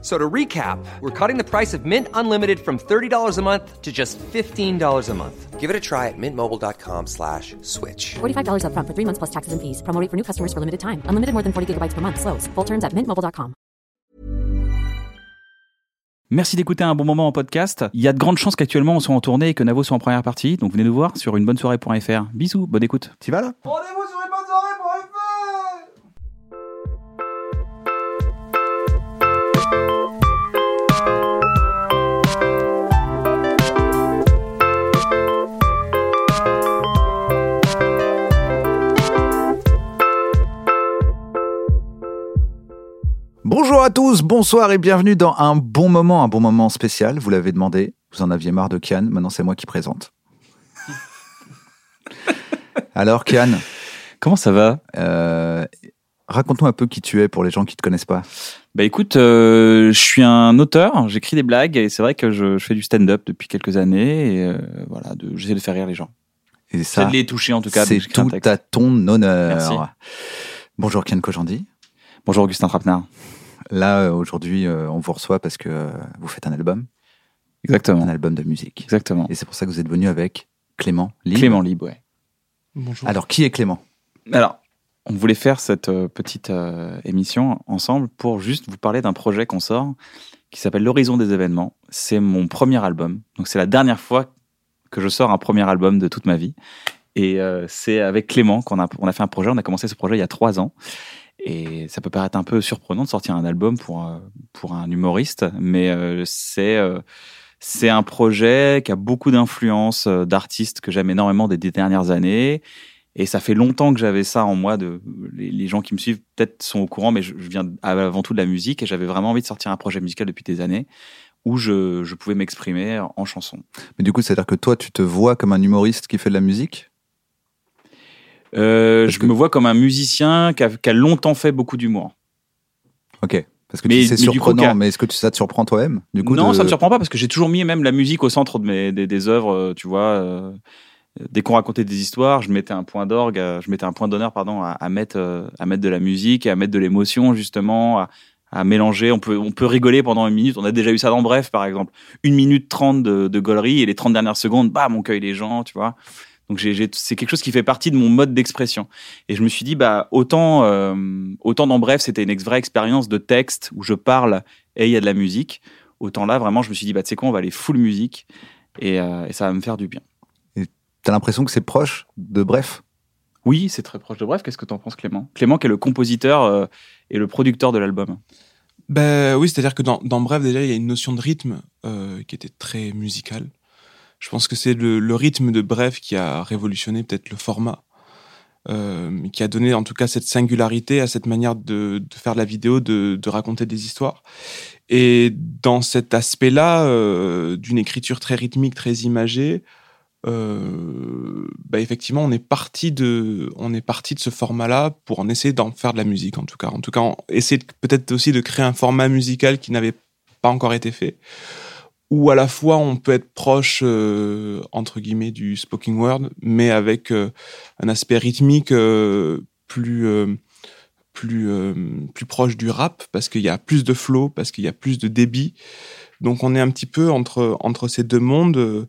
So to recap, we're cutting the price of Mint Unlimited from $30 a month to just $15 a month. Give it a try at mintmobile.com slash switch. $45 upfront for three months plus taxes and fees. Promo rate for new customers for limited time. Unlimited more than 40 gigabytes per month. Slows. Full terms at mintmobile.com. Merci d'écouter un bon moment en podcast. Il y a de grandes chances qu'actuellement on soit en tournée et que Navo soit en première partie. Donc venez nous voir sur unebonnesoirée.fr. Bisous, bonne écoute. Tu vas là? Rendez-vous sur une Bonjour à tous, bonsoir et bienvenue dans un bon moment, un bon moment spécial. Vous l'avez demandé, vous en aviez marre de Kian, maintenant c'est moi qui présente. Alors Kian, Comment ça va? Euh, raconte-nous un peu qui tu es pour les gens qui te connaissent pas. Bah écoute, euh, je suis un auteur, j'écris des blagues et c'est vrai que je, je fais du stand-up depuis quelques années et euh, voilà, de- j'essaie de faire rire les gens. Et Ça de les toucher en tout cas. c'est tout à ton honneur. Merci. Bonjour Kian Kojandi. Bonjour Augustin Trapenard. Là euh, aujourd'hui, euh, on vous reçoit parce que euh, vous faites un album, Exactement. un album de musique. Exactement. Et c'est pour ça que vous êtes venu avec Clément Libre. Clément Libre, ouais. Bonjour. Alors qui est Clément? Alors, on voulait faire cette euh, petite euh, émission ensemble pour juste vous parler d'un projet qu'on sort qui s'appelle L'horizon des événements. C'est mon premier album. Donc c'est la dernière fois que je sors un premier album de toute ma vie. Et euh, c'est avec Clément qu'on a, on a fait un projet. On a commencé ce projet il y a trois ans. Et ça peut paraître un peu surprenant de sortir un album pour, pour un humoriste, mais euh, c'est euh, c'est un projet qui a beaucoup d'influences euh, d'artistes que j'aime énormément des, dernières années. Et ça fait longtemps que j'avais ça en moi. De, les, les gens qui me suivent peut-être sont au courant, mais je, je viens avant tout de la musique et j'avais vraiment envie de sortir un projet musical depuis des années où je, je pouvais m'exprimer en chanson. Mais du coup, c'est-à-dire que toi, tu te vois comme un humoriste qui fait de la musique? Euh, je que- me vois comme un musicien qui a, qui a longtemps fait beaucoup d'humour. Ok. Parce que Mais- c'est coup, surprenant, mais est-ce que tu- ça te surprend toi-même du coup, non, de- ça me surprend pas parce que j'ai toujours mis même la musique au centre de mes, des, des œuvres, euh, tu vois. euh, dès qu'on racontait des histoires, je mettais un point d'orgue, je mettais un point d'honneur, pardon, à, à mettre, à mettre de la musique, et à mettre de l'émotion justement, à, à mélanger. On peut, on peut rigoler pendant une minute. On a déjà eu ça dans Bref, par exemple. Une minute trente de, de gaulerie et les 30 dernières secondes, bam, on cueille les gens, tu vois. Donc c'est quelque chose qui fait partie de mon mode d'expression. Et je me suis dit, bah autant, euh, autant dans Bref, c'était une ex- vraie expérience de texte où je parle et il y a de la musique. Autant là, vraiment, je me suis dit, bah tu sais quoi, on va aller full musique et, euh, et ça va me faire du bien. T'as l'impression que c'est proche de Bref? Oui, c'est très proche de Bref. Qu'est-ce que t'en penses, Clément? Clément, qui est le compositeur euh, et le producteur de l'album. Ben oui, c'est-à-dire que dans, dans Bref, déjà, il y a une notion de rythme euh, qui était très musicale. Je pense que c'est le, rythme de Bref qui a révolutionné peut-être le format, euh, qui a donné en tout cas cette singularité à cette manière de, faire la vidéo, de, raconter des histoires. Et dans cet aspect-là, euh, d'une écriture très rythmique, très imagée, euh, bah effectivement, on est parti de, on est parti de ce format-là pour en essayer d'en faire de la musique, en tout cas. En tout cas, essayer peut-être aussi de créer un format musical qui n'avait pas encore été fait, où à la fois on peut être proche euh, entre guillemets du spoken word, mais avec euh, un aspect rythmique euh, plus euh, plus euh, plus proche du rap parce qu'il y a plus de flow, parce qu'il y a plus de débit. Donc on est un petit peu entre entre ces deux mondes.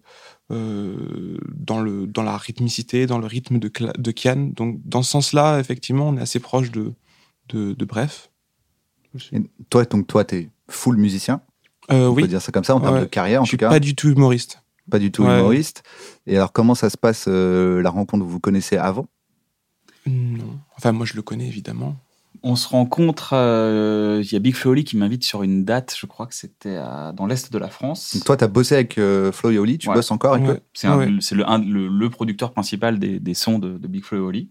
euh, dans, le, dans la rythmicité, dans le rythme de, de Kian. Donc, dans ce sens-là, effectivement, on est assez proche de, de, de Bref. Toi, donc toi, t'es full musicien. Euh, On oui, peut dire ça comme ça en termes Ouais. de carrière, en je suis tout cas. pas du tout humoriste. Pas du tout Ouais. humoriste. Et alors, comment ça se passe euh, la rencontre? Vous vous connaissez avant? Non. Enfin, moi, je le connais, évidemment. On se rencontre, euh, il y a Big Flo Oli qui m'invite sur une date, je crois que c'était dans l'Est de la France. Donc, toi, t'as bossé avec euh, Flo et Oli, tu Ouais. bosses encore avec Ouais. eux? C'est Ouais. le, un- le, le producteur principal des, des sons de, de Big Flo. Les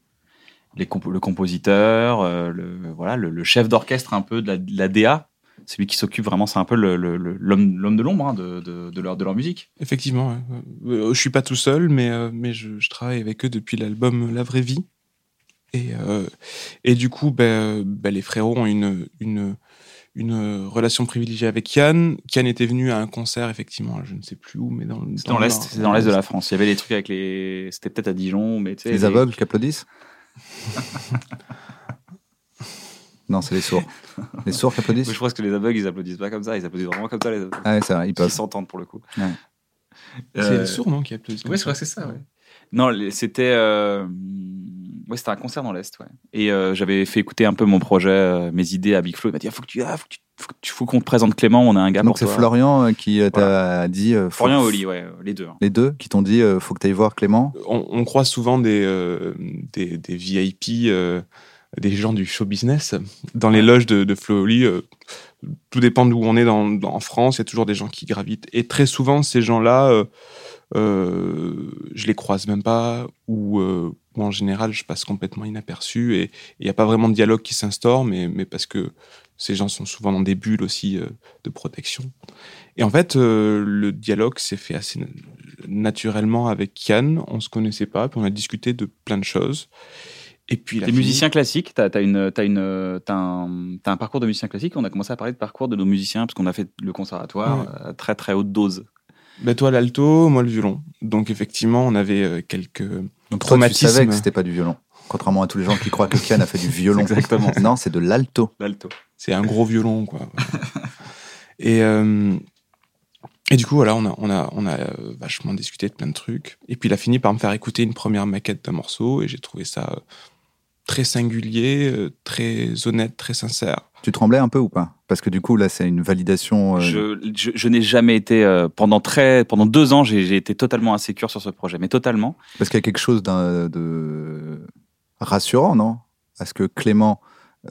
le compositeur, euh, le, voilà, le, le chef d'orchestre un peu de la, de la DA. C'est lui qui s'occupe vraiment, c'est un peu le- le- le- l'homme de l'ombre hein, de, de, de leur, de leur musique. Effectivement, ouais. Euh, je suis pas tout seul, mais, euh, mais je, je travaille avec eux depuis l'album La Vraie Vie. Et, euh, et du coup, ben, ben, les frérots ont une, une, une relation privilégiée avec Yann. Yann était venu à un concert, effectivement, je ne sais plus où, mais dans, l'Est, c'est dans l'Est de la France. Il y avait des trucs avec les. C'était peut-être à Dijon, mais tu sais. Les aveugles qui applaudissent Non, c'est les sourds. Les sourds qui applaudissent Oui, je pense que les aveugles, ils applaudissent pas comme ça. Ils applaudissent vraiment comme ça, les aveugles. Ah ouais, c'est vrai, ils Ils peuvent. s'entendent pour le coup. Ouais. C'est Euh, les sourds, non, qui applaudissent que c'est ça, ouais. Non, c'était euh, ouais, c'était un concert dans l'Est, ouais. Et euh, j'avais fait écouter un peu mon projet, euh, mes idées à Big Flo. Il m'a dit, ah, faut que tu, ah, faut que tu, faut qu'on te présente Clément. On a un gars Donc c'est. Florian qui t'a dit. euh, Florian et Oli, ouais, les deux. hein. Les deux qui t'ont dit euh, faut que tu ailles voir Clément. on, on croise souvent des, euh, des, des VIP, euh, des gens du show business dans les loges de, de euh, tout dépend d'où on est dans, dans- en France. Il y a toujours des gens qui gravitent. Et très souvent, ces gens-là, euh, euh, je les croise même pas, ou, euh, ou en général, je passe complètement inaperçu. Et il n'y a pas vraiment de dialogue qui s'instaure, mais, mais parce que ces gens sont souvent dans des bulles aussi euh, de protection. Et en fait, le dialogue s'est fait assez na- naturellement avec Yann. On se connaissait pas, puis on a discuté de plein de choses. Et puis, T'es musicien classique, t'as as une, t'as une, t'as un, t'as un parcours de musicien classique. On a commencé à parler de parcours de nos musiciens parce qu'on a fait le conservatoire Ouais. à très très haute dose. Ben, toi, l'alto, moi, le violon. Donc, effectivement, on avait euh, quelques. Donc toi, tu savais que c'était pas du violon. Contrairement à tous les gens qui croient que Kian a fait du violon. C'est exactement. Non, c'est de l'alto. L'alto. C'est un gros violon, quoi. et, euh, et du coup, voilà, on a, on a, on a euh, vachement discuté de plein de trucs. Et puis, il a fini par me faire écouter une première maquette d'un morceau, et j'ai trouvé ça euh, très singulier, euh, très honnête, très sincère. Tu tremblais un peu ou pas? Parce que du coup, là, c'est une validation. euh, Je, je, je n'ai jamais été euh, pendant très pendant deux ans j'ai j'ai été totalement insécure sur ce projet mais totalement Parce qu'il y a quelque chose d'un- de rassurant, non? À ce que Clément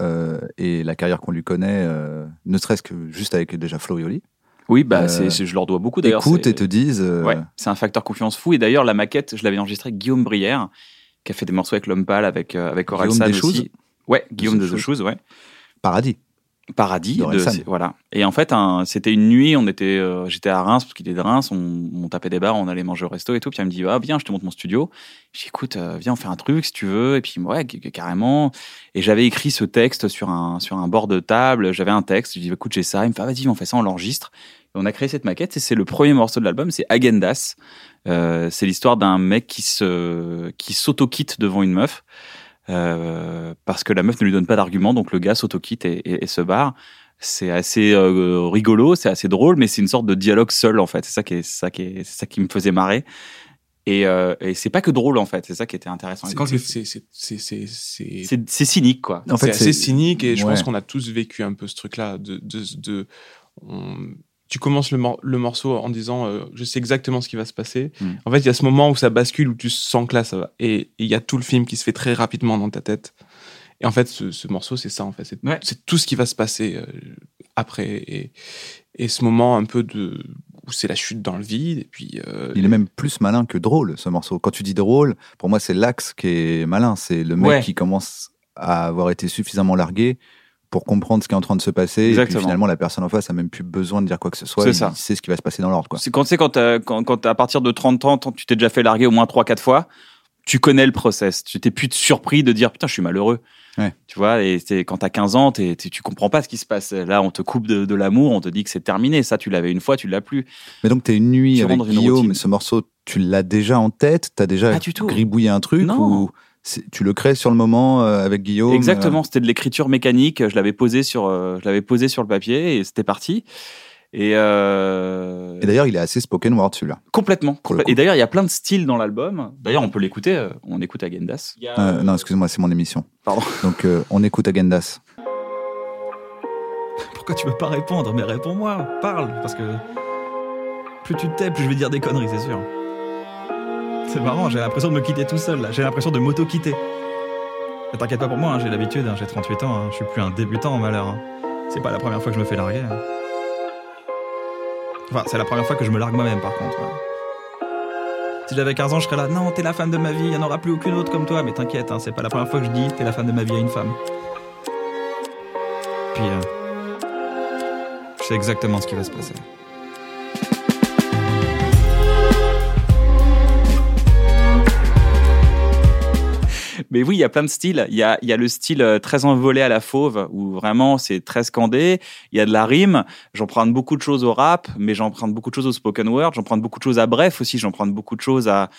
euh, et la carrière qu'on lui connaît, euh, ne serait-ce que juste avec déjà Flo et Oli, oui bah Euh, c'est c'est- je leur dois beaucoup d'ailleurs écoutent c'est- et te disent. euh, ouais c'est un facteur confiance fou et d'ailleurs la maquette je l'avais enregistrée avec Guillaume Brière qui a fait des morceaux avec l'homme pâle avec euh, avec Guillaume Orelsan aussi ouais Guillaume de The Shoes ouais Paradis. Paradis, de, voilà. Et en fait, un- c'était une nuit, on était, euh, j'étais à Reims parce qu'il est de Reims, on, on tapait des bars, on allait manger au resto et tout. Puis elle me dit, ah viens, je te montre mon studio. Je dis, écoute, euh, viens, on fait un truc si tu veux. Et puis ouais, carrément. Et j'avais écrit ce texte sur un sur un bord de table. J'avais un texte. Je dis, écoute, j'ai ça. Il me fait, ah, vas-y, on fait ça, on l'enregistre. Et on a créé cette maquette. Et c'est le premier morceau de l'album, c'est Agendas. Euh, c'est l'histoire d'un mec qui se qui s'auto-quitte devant une meuf. Euh, parce que la meuf ne lui donne pas d'argument, donc le gars s'auto-quitte et, et- et se barre. C'est assez euh, rigolo, c'est assez drôle, mais c'est une sorte de dialogue seul en fait. C'est ça qui est, ça qui est, c'est ça qui me faisait marrer. Et, euh, et c'est pas que drôle en fait, c'est ça qui était intéressant. C'est- c'est- c'est- c'est- c'est- c'est c'est cynique quoi. En fait, c'est cynique et je ouais. pense qu'on a tous vécu un peu ce truc-là. De, de, de- on- tu commences le, mor- le morceau en disant euh, je sais exactement ce qui va se passer. Mm. En fait, il y a ce moment où ça bascule, où tu sens que là ça va. Et il y a tout le film qui se fait très rapidement dans ta tête. Et en fait, ce, ce morceau, c'est ça en fait. C'est Ouais. tout ce qui va se passer euh, après. Et, et ce moment un peu de où c'est la chute dans le vide. Et puis. euh, Il est même plus malin que drôle, ce morceau. Quand tu dis drôle, pour moi, c'est l'axe qui est malin. C'est le mec Ouais. qui commence à avoir été suffisamment largué pour comprendre ce qui est en train de se passer. Et Exactement. puis finalement, la personne en face a même plus besoin de dire quoi que ce soit. C'est il ça. sait ce qui va se passer dans l'ordre. C'est quand tu sais quand, quand à partir de 30 ans, tu t'es déjà fait larguer au moins 3-4 fois, tu connais le process. Tu t'es plus surpris de dire putain, je suis malheureux. Ouais. Tu vois, et quand t'as 15 ans, t'es, t'es- tu comprends pas ce qui se passe. Là, on te coupe de, de l'amour, on te dit que c'est terminé. Ça, tu l'avais une fois, tu l'as plus. Mais donc, t'es une nuit Tu avec une Guillaume, ce morceau, tu l'as déjà en tête? T'as déjà gribouillé un truc Non. ou tu le crées sur le moment euh, avec Guillaume Exactement, c'était de l'écriture mécanique. Je l'avais posé sur, euh, je l'avais posé sur le papier et c'était parti. Et, euh, euh, Et d'ailleurs, il est assez spoken word celui-là. complètement. Et d'ailleurs, il y a plein de styles dans l'album. D'ailleurs, on peut l'écouter. euh, On écoute Agendas. A, Euh, non, excuse-moi, c'est mon émission. Pardon. Donc, euh, on écoute Agendas. Pourquoi tu veux pas répondre? Mais réponds-moi, parle, parce que plus tu te tais, plus je vais dire des conneries, c'est sûr. C'est marrant, j'ai l'impression de me quitter tout seul là, j'ai l'impression de m'auto-quitter. T'inquiète pas pour moi, hein, j'ai l'habitude, hein, j'ai 38 ans, hein, je suis plus un débutant en malheur. C'est pas la première fois que je me fais larguer. Enfin, c'est la première fois que je me largue moi-même par contre. Si j'avais 15 ans, je serais là, non, t'es la femme de ma vie, il y en aura plus aucune autre comme toi, mais t'inquiète, c'est pas la première fois que je dis t'es la femme de ma vie à une femme. Puis, euh, je sais exactement ce qui va se passer. Mais oui, il y a plein de styles. Il y a, il y a le style euh, très envolé à la fauve, où vraiment c'est très scandé. Il y a de la rime. J'emprunte beaucoup de choses au rap, mais j'emprunte beaucoup de choses au spoken word. J'emprunte beaucoup de choses à bref aussi. J'emprunte beaucoup de choses à,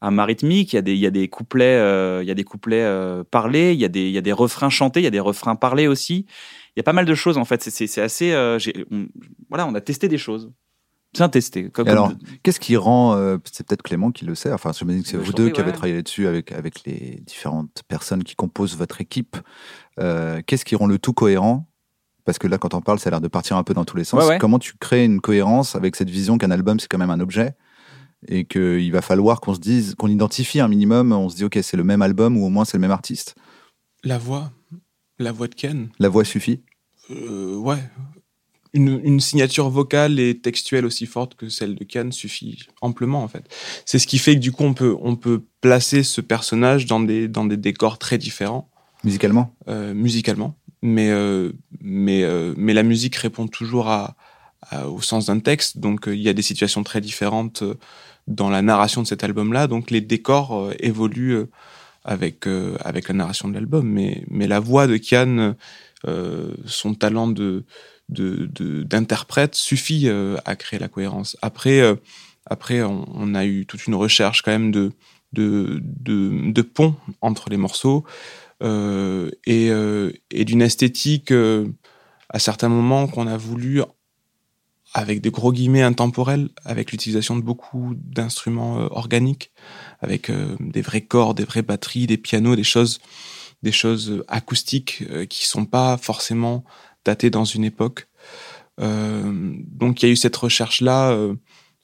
à ma rythmique. Il y a des, il y a des couplets, euh, il y a des couplets euh, parlés. Il y a des, il y a des refrains chantés. Il y a des refrains parlés aussi. Il y a pas mal de choses en fait. C'est- assez. euh, on- voilà, on a testé des choses. Bien testé. Comme, alors, comme- qu'est-ce qui rend, euh, c'est peut-être Clément qui le sait, enfin, je me dis que c'est vous deux qui avez travaillé là-dessus avec, avec les différentes personnes qui composent votre équipe. Euh, qu'est-ce qui rend le tout cohérent? Parce que là, quand on parle, ça a l'air de partir un peu dans tous les sens. Ouais, ouais. Comment tu crées une cohérence avec cette vision qu'un album, c'est quand même un objet et qu'il va falloir qu'on se dise, qu'on identifie un minimum, on se dit, OK, c'est le même album ou au moins c'est le même artiste? La voix, la voix de Ken. La voix suffit? Euh, ouais. Une, une signature vocale et textuelle aussi forte que celle de Ken suffit amplement en fait. C'est ce qui fait que du coup on peut on peut placer ce personnage dans des dans des décors très différents. Musicalement? Euh, musicalement, mais euh, mais euh, mais la musique répond toujours à, à- au sens d'un texte, donc euh, il y a des situations très différentes euh, dans la narration de cet album-là, donc les décors euh, évoluent avec euh, avec la narration de l'album, mais mais la voix de Kian, euh, son talent de de- de- suffit euh, à créer la cohérence. Après euh, après on, a eu toute une recherche quand même de de de, de pont entre les morceaux euh, et, euh, et d'une esthétique euh, à certains moments qu'on a voulu avec des gros guillemets intemporels, avec l'utilisation de beaucoup d'instruments euh, organiques, avec des vrais corps, des vraies batteries, des pianos, des choses, des choses acoustiques qui sont pas forcément datées dans une époque. Euh, donc il y a eu cette recherche là euh,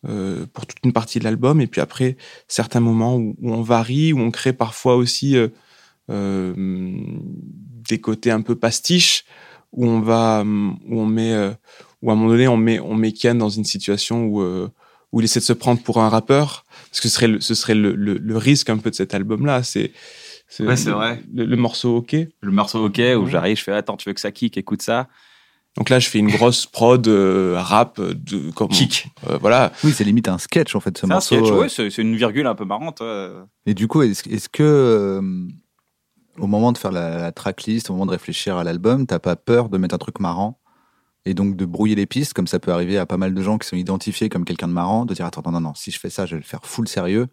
euh, pour toute une partie de l'album, et puis après certains moments où, on varie, où on crée parfois aussi des côtés un peu pastiches où on va où on met où à un moment donné on met on met Kian dans une situation où où il essaie de se prendre pour un rappeur. Parce que ce serait le, ce serait le, le, le risque un peu de cet album là c'est Ouais, c'est vrai. le, le morceau ok le morceau OK où j'arrive, je fais attends, tu veux que ça kick, écoute ça. donc là je fais une grosse prod euh, rap de comme Kick. euh, voilà Oui, c'est limite un sketch en fait, ce C'est un morceau. sketch, euh. ouais, c'est c'est une virgule un peu marrante. Et du coup, est-ce est-ce que euh, au moment de faire la, la tracklist, au moment de réfléchir à l'album, t'as pas peur de mettre un truc marrant et donc de brouiller les pistes, comme ça peut arriver à pas mal de gens qui sont identifiés comme quelqu'un de marrant, de dire attends non non non, si je fais ça, je vais le faire full sérieux,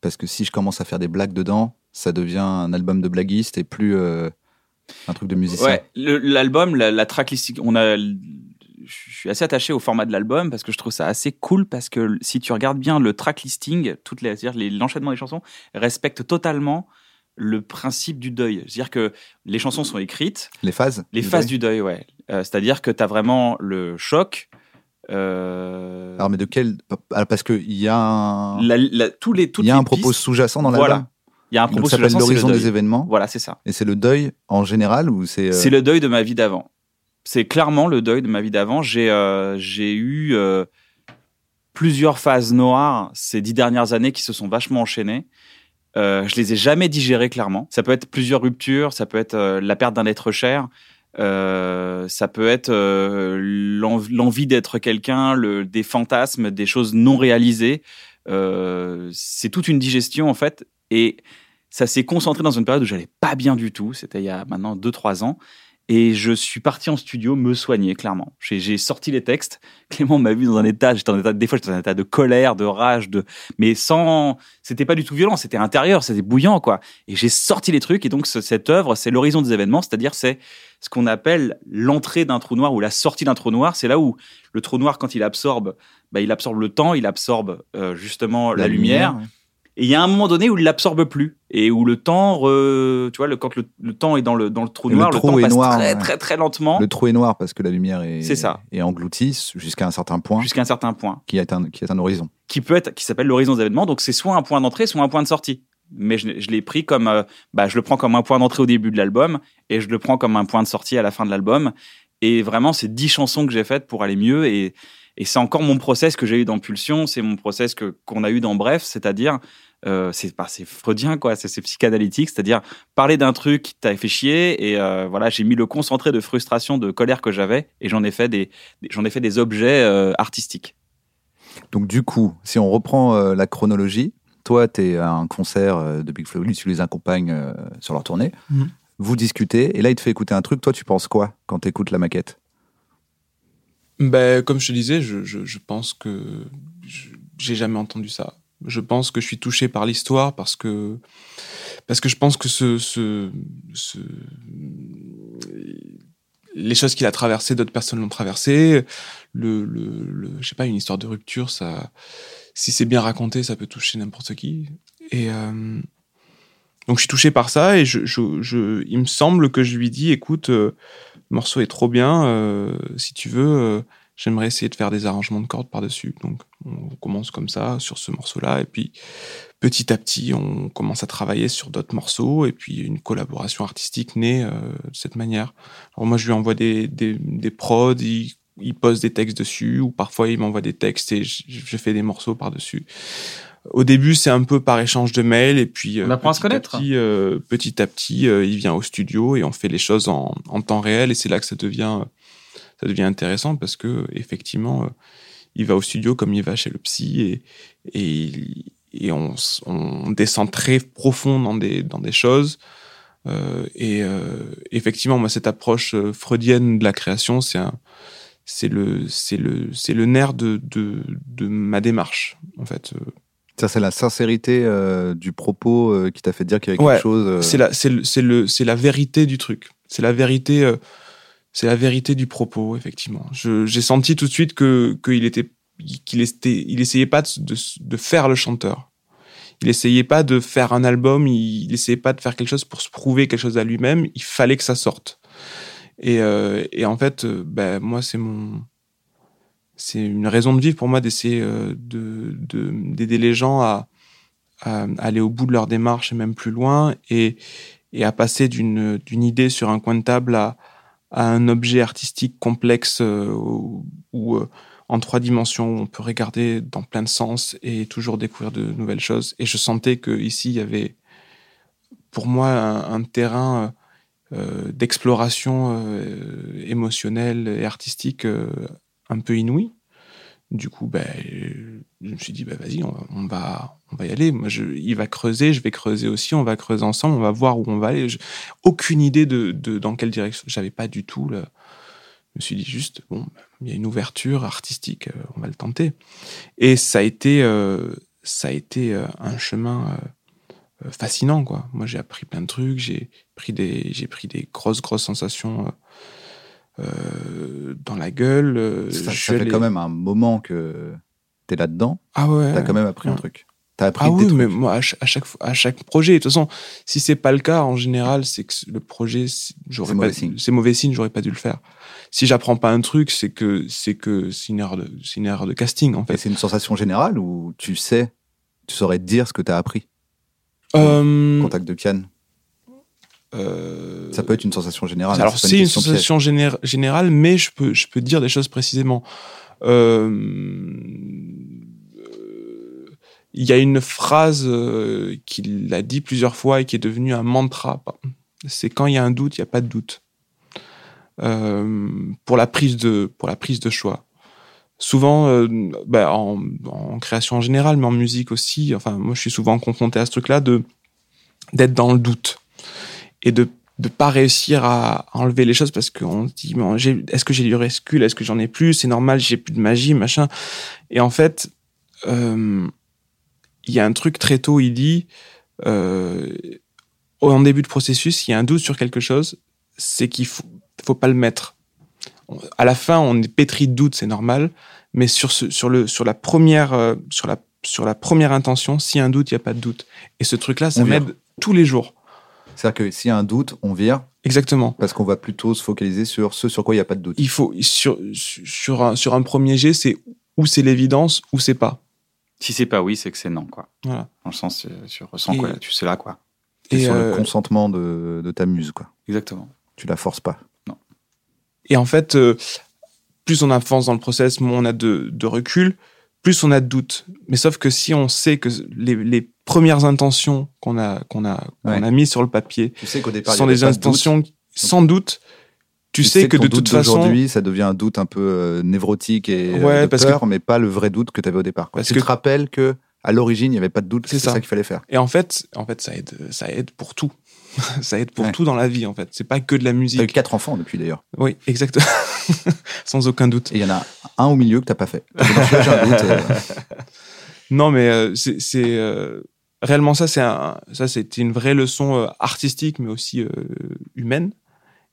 parce que si je commence à faire des blagues dedans, ça devient un album de blaguiste et plus euh, un truc de musicien. Ouais, l'album, la, la tracklist, on a, je suis assez attaché au format de l'album parce que je trouve ça assez cool parce que si tu regardes bien le tracklisting, toutes les, l'enchaînement des chansons respecte totalement le principe du deuil. C'est-à-dire que les chansons sont écrites, Les phases. les du phases deuil. du deuil, ouais. Euh, c'est-à-dire que tu as vraiment le choc. euh, Alors mais de quel Parce que il y a un, la- la- tous les, toutes il y a les un propos sous-jacent dans Voilà. Il y a un Donc propos ça s'appelle l'horizon des événements. Voilà, c'est ça. Et c'est le deuil en général ou c'est euh, C'est le deuil de ma vie d'avant. C'est clairement le deuil de ma vie d'avant. J'ai euh, j'ai eu euh, plusieurs phases noires ces dix dernières années qui se sont vachement enchaînées. Euh, je les ai jamais digérées clairement. Ça peut être plusieurs ruptures, ça peut être euh, la perte d'un être cher, euh, ça peut être l'en- l'envie d'être quelqu'un, le- des fantasmes, des choses non réalisées. Euh, c'est toute une digestion en fait, et ça s'est concentré dans une période où j'allais pas bien du tout. C'était il y a maintenant 2-3 ans. Et je suis parti en studio me soigner, clairement. J'ai sorti les textes. Clément m'a vu dans un état, j'étais en état, des fois j'étais dans un état de colère, de rage, de, mais sans, c'était pas du tout violent, c'était intérieur, c'était bouillant, quoi. Et j'ai sorti les trucs. Et donc, ce- cette œuvre, c'est l'horizon des événements, c'est-à-dire, c'est ce qu'on appelle l'entrée d'un trou noir ou la sortie d'un trou noir. C'est là où le trou noir, quand il absorbe, bah, il absorbe le temps, il absorbe euh, justement la, lumière. Et il y a un moment donné où il l'absorbe plus et où le temps, re- tu vois, le, quand le, le temps est dans le, dans le trou Et noir, le, trou temps est passe noir, très, très, très lentement Le trou est noir parce que la lumière est, C'est ça. est engloutie jusqu'à un certain point jusqu'à un certain point, qui est un, qui est un horizon. qui peut être, qui s'appelle l'horizon des événements. Donc c'est soit un point d'entrée, soit un point de sortie. Mais je, je l'ai pris comme, euh, bah, je le prends comme un point d'entrée au début de l'album et je le prends comme un point de sortie à la fin de l'album. Et vraiment, c'est dix chansons que j'ai faites pour aller mieux et, et c'est encore mon process que j'ai eu dans Pulsion, c'est mon process que qu'on a eu dans Bref, c'est-à-dire euh, c'est bah, c'est freudien quoi, c'est psychanalytique, c'est-à-dire parler d'un truc qui t'a fait chier et euh, voilà, j'ai mis le concentré de frustration, de colère que j'avais et j'en ai fait des, j'en ai fait des objets euh, artistiques. Donc du coup, si on reprend euh, la chronologie, toi, tu es à un concert euh, de Big Flo et Oli, tu les accompagnes euh, sur leur tournée. Mhm. Vous discutez, et là, il te fait écouter un truc. Toi, tu penses quoi quand tu écoutes la maquette? Ben, comme je te disais, je, je, je pense que je- j'ai jamais entendu ça. Je pense que je suis touché par l'histoire parce que parce que je pense que ce, ce, ce les choses qu'il a traversées, d'autres personnes l'ont traversé. Le, le, le- je sais pas, une histoire de rupture, ça, si c'est bien raconté, ça peut toucher n'importe qui. Et euh, donc je suis touché par ça et je, je, je, il me semble que je lui dis, écoute, euh, le morceau est trop bien, euh, si tu veux, euh, j'aimerais essayer de faire des arrangements de cordes par-dessus. Donc on commence comme ça sur ce morceau-là et puis petit à petit on commence à travailler sur d'autres morceaux et puis une collaboration artistique naît euh, de cette manière. Alors moi je lui envoie des, des, des prods, il, il pose des textes dessus ou parfois il m'envoie des textes et je, je fais des morceaux par-dessus. Au début, c'est un peu par échange de mails et puis euh, On apprend à se petit connaître. petit, euh, petit à petit, euh, il vient au studio et on fait les choses en, en temps réel et c'est là que ça devient ça devient intéressant parce que effectivement, euh, il va au studio comme il va chez le psy et et, et on, descend très profond dans des dans des choses. Euh, et euh, effectivement, moi, cette approche freudienne de la création, c'est c'est le c'est le c'est le nerf de, de de ma démarche en fait. Ça, c'est la sincérité euh, du propos qui t'a fait dire qu'il y avait Ouais, quelque chose. C'est la, c'est le, c'est le, c'est la vérité du truc. C'est la vérité, c'est la vérité du propos, effectivement. J'ai senti tout de suite que, qu'il était, qu'il était, il essayait pas de, de, faire le chanteur. Il essayait pas de faire un album. Il, essayait pas de faire quelque chose pour se prouver quelque chose à lui-même. Il fallait que ça sorte. Et, euh, et en fait, euh, ben, moi, c'est mon, c'est une raison de vivre pour moi d'essayer euh, de, de, d'aider les gens à, aller au bout de leur démarche et même plus loin et, et à passer d'une idée sur un coin de table à, à un objet artistique complexe euh, où, euh, en trois dimensions on peut regarder dans plein de sens et toujours découvrir de nouvelles choses. Et je sentais que ici il y avait pour moi un, terrain euh, d'exploration émotionnelle et artistique un peu inouï. Du coup, ben, je me suis dit, ben, vas-y, on, va- on va, on va y aller. Moi, je, il va creuser, je vais creuser aussi, on va creuser ensemble, on va voir où on va aller. Je- aucune idée de, de dans quelle direction. J'avais pas du tout. Je me suis dit juste, bon, il y a une ouverture artistique, euh, on va le tenter. Et ça a été, euh, ça a été euh, un chemin euh, fascinant, quoi. Moi, j'ai appris plein de trucs, j'ai pris des, j'ai pris des grosses, grosses sensations. euh, euh, dans la gueule. euh, ça, fait quand même un moment que t'es là-dedans. Ah ouais. T'as quand même appris un truc. T'as appris Ah des oui, trucs. mais moi, à chaque, à chaque, à chaque projet, de toute façon, si c'est pas le cas, en général, c'est que le projet, c'est- j'aurais C'est pas, mauvais signe. c'est mauvais signe, j'aurais pas dû le faire. Si j'apprends pas un truc, c'est que, c'est que, c'est une erreur de, c'est une erreur de casting, en fait. c'est une sensation générale où tu sais, tu saurais dire ce que t'as appris? Euh, Contact de Cannes. euh, Ça peut être une sensation générale. Alors c'est une sensation génér- générale, mais je peux je peux dire des choses précisément. Euh, euh, Il y a une phrase euh, qu'il a dit plusieurs fois et qui est devenue un mantra. C'est quand il y a un doute, il n'y a pas de doute. Pour la prise de pour la prise de choix. Souvent, bah, en, en création en général, mais en musique aussi. Enfin, moi, je suis souvent confronté à ce truc-là d'être dans le doute et de de pas réussir à enlever les choses parce qu'on se dit bon, j'ai- est-ce que j'ai du rescule? Est-ce que j'en ai plus? C'est normal j'ai plus de magie machin. Et en fait euh, il y a un truc très tôt il dit euh, en début de processus il y a un doute sur quelque chose c'est qu'il faut faut pas le mettre. À la fin on est pétri de doute c'est normal mais sur ce sur le sur la première euh, sur la sur la première intention s'il y a un doute il y a pas de doute. Et ce truc là ça m'aide tous les jours C'est-à-dire que s'il y a un doute, on vire exactement parce qu'on va plutôt se focaliser sur ce sur quoi il n'y a pas de doute. il faut sur sur un, sur un premier jet c'est où c'est l'évidence ou c'est pas Si c'est pas oui, c'est que c'est non, quoi. voilà Dans le sens, euh, tu ressens Et- quoi, tu sais là, quoi. C'est et sur euh, le consentement de, de ta muse, quoi. Exactement. Tu la forces pas. et en fait euh, plus on avance dans le process moins on a de, de recul plus on a de doutes mais sauf que si on sait que les, les premières intentions qu'on a qu'on a qu'on Ouais. a mis sur le papier Tu sais départ, sont des pas de doute. intentions sans doute tu, sais, que, de toute façon d'aujourd'hui, ça devient un doute un peu euh, névrotique et euh, Ouais, de parce peur, mais pas le vrai doute que tu avais au départ. quoi. Parce Tu que- te rappelles que à l'origine, il n'y avait pas de doute c'est ça. ça, qu'il fallait faire. Et en fait, en fait, ça aide, ça aide pour tout. ça aide pour Ouais. tout dans la vie, en fait. C'est pas que de la T'as eu musique. quatre enfants depuis d'ailleurs. Oui, exactement. Sans aucun doute. Et il y en a un au milieu que t'as pas fait. Donc, celui-là, j'ai un doute. euh, Non, mais euh, c'est euh, réellement ça, c'est ça, c'était une vraie leçon euh, artistique, mais aussi euh, humaine.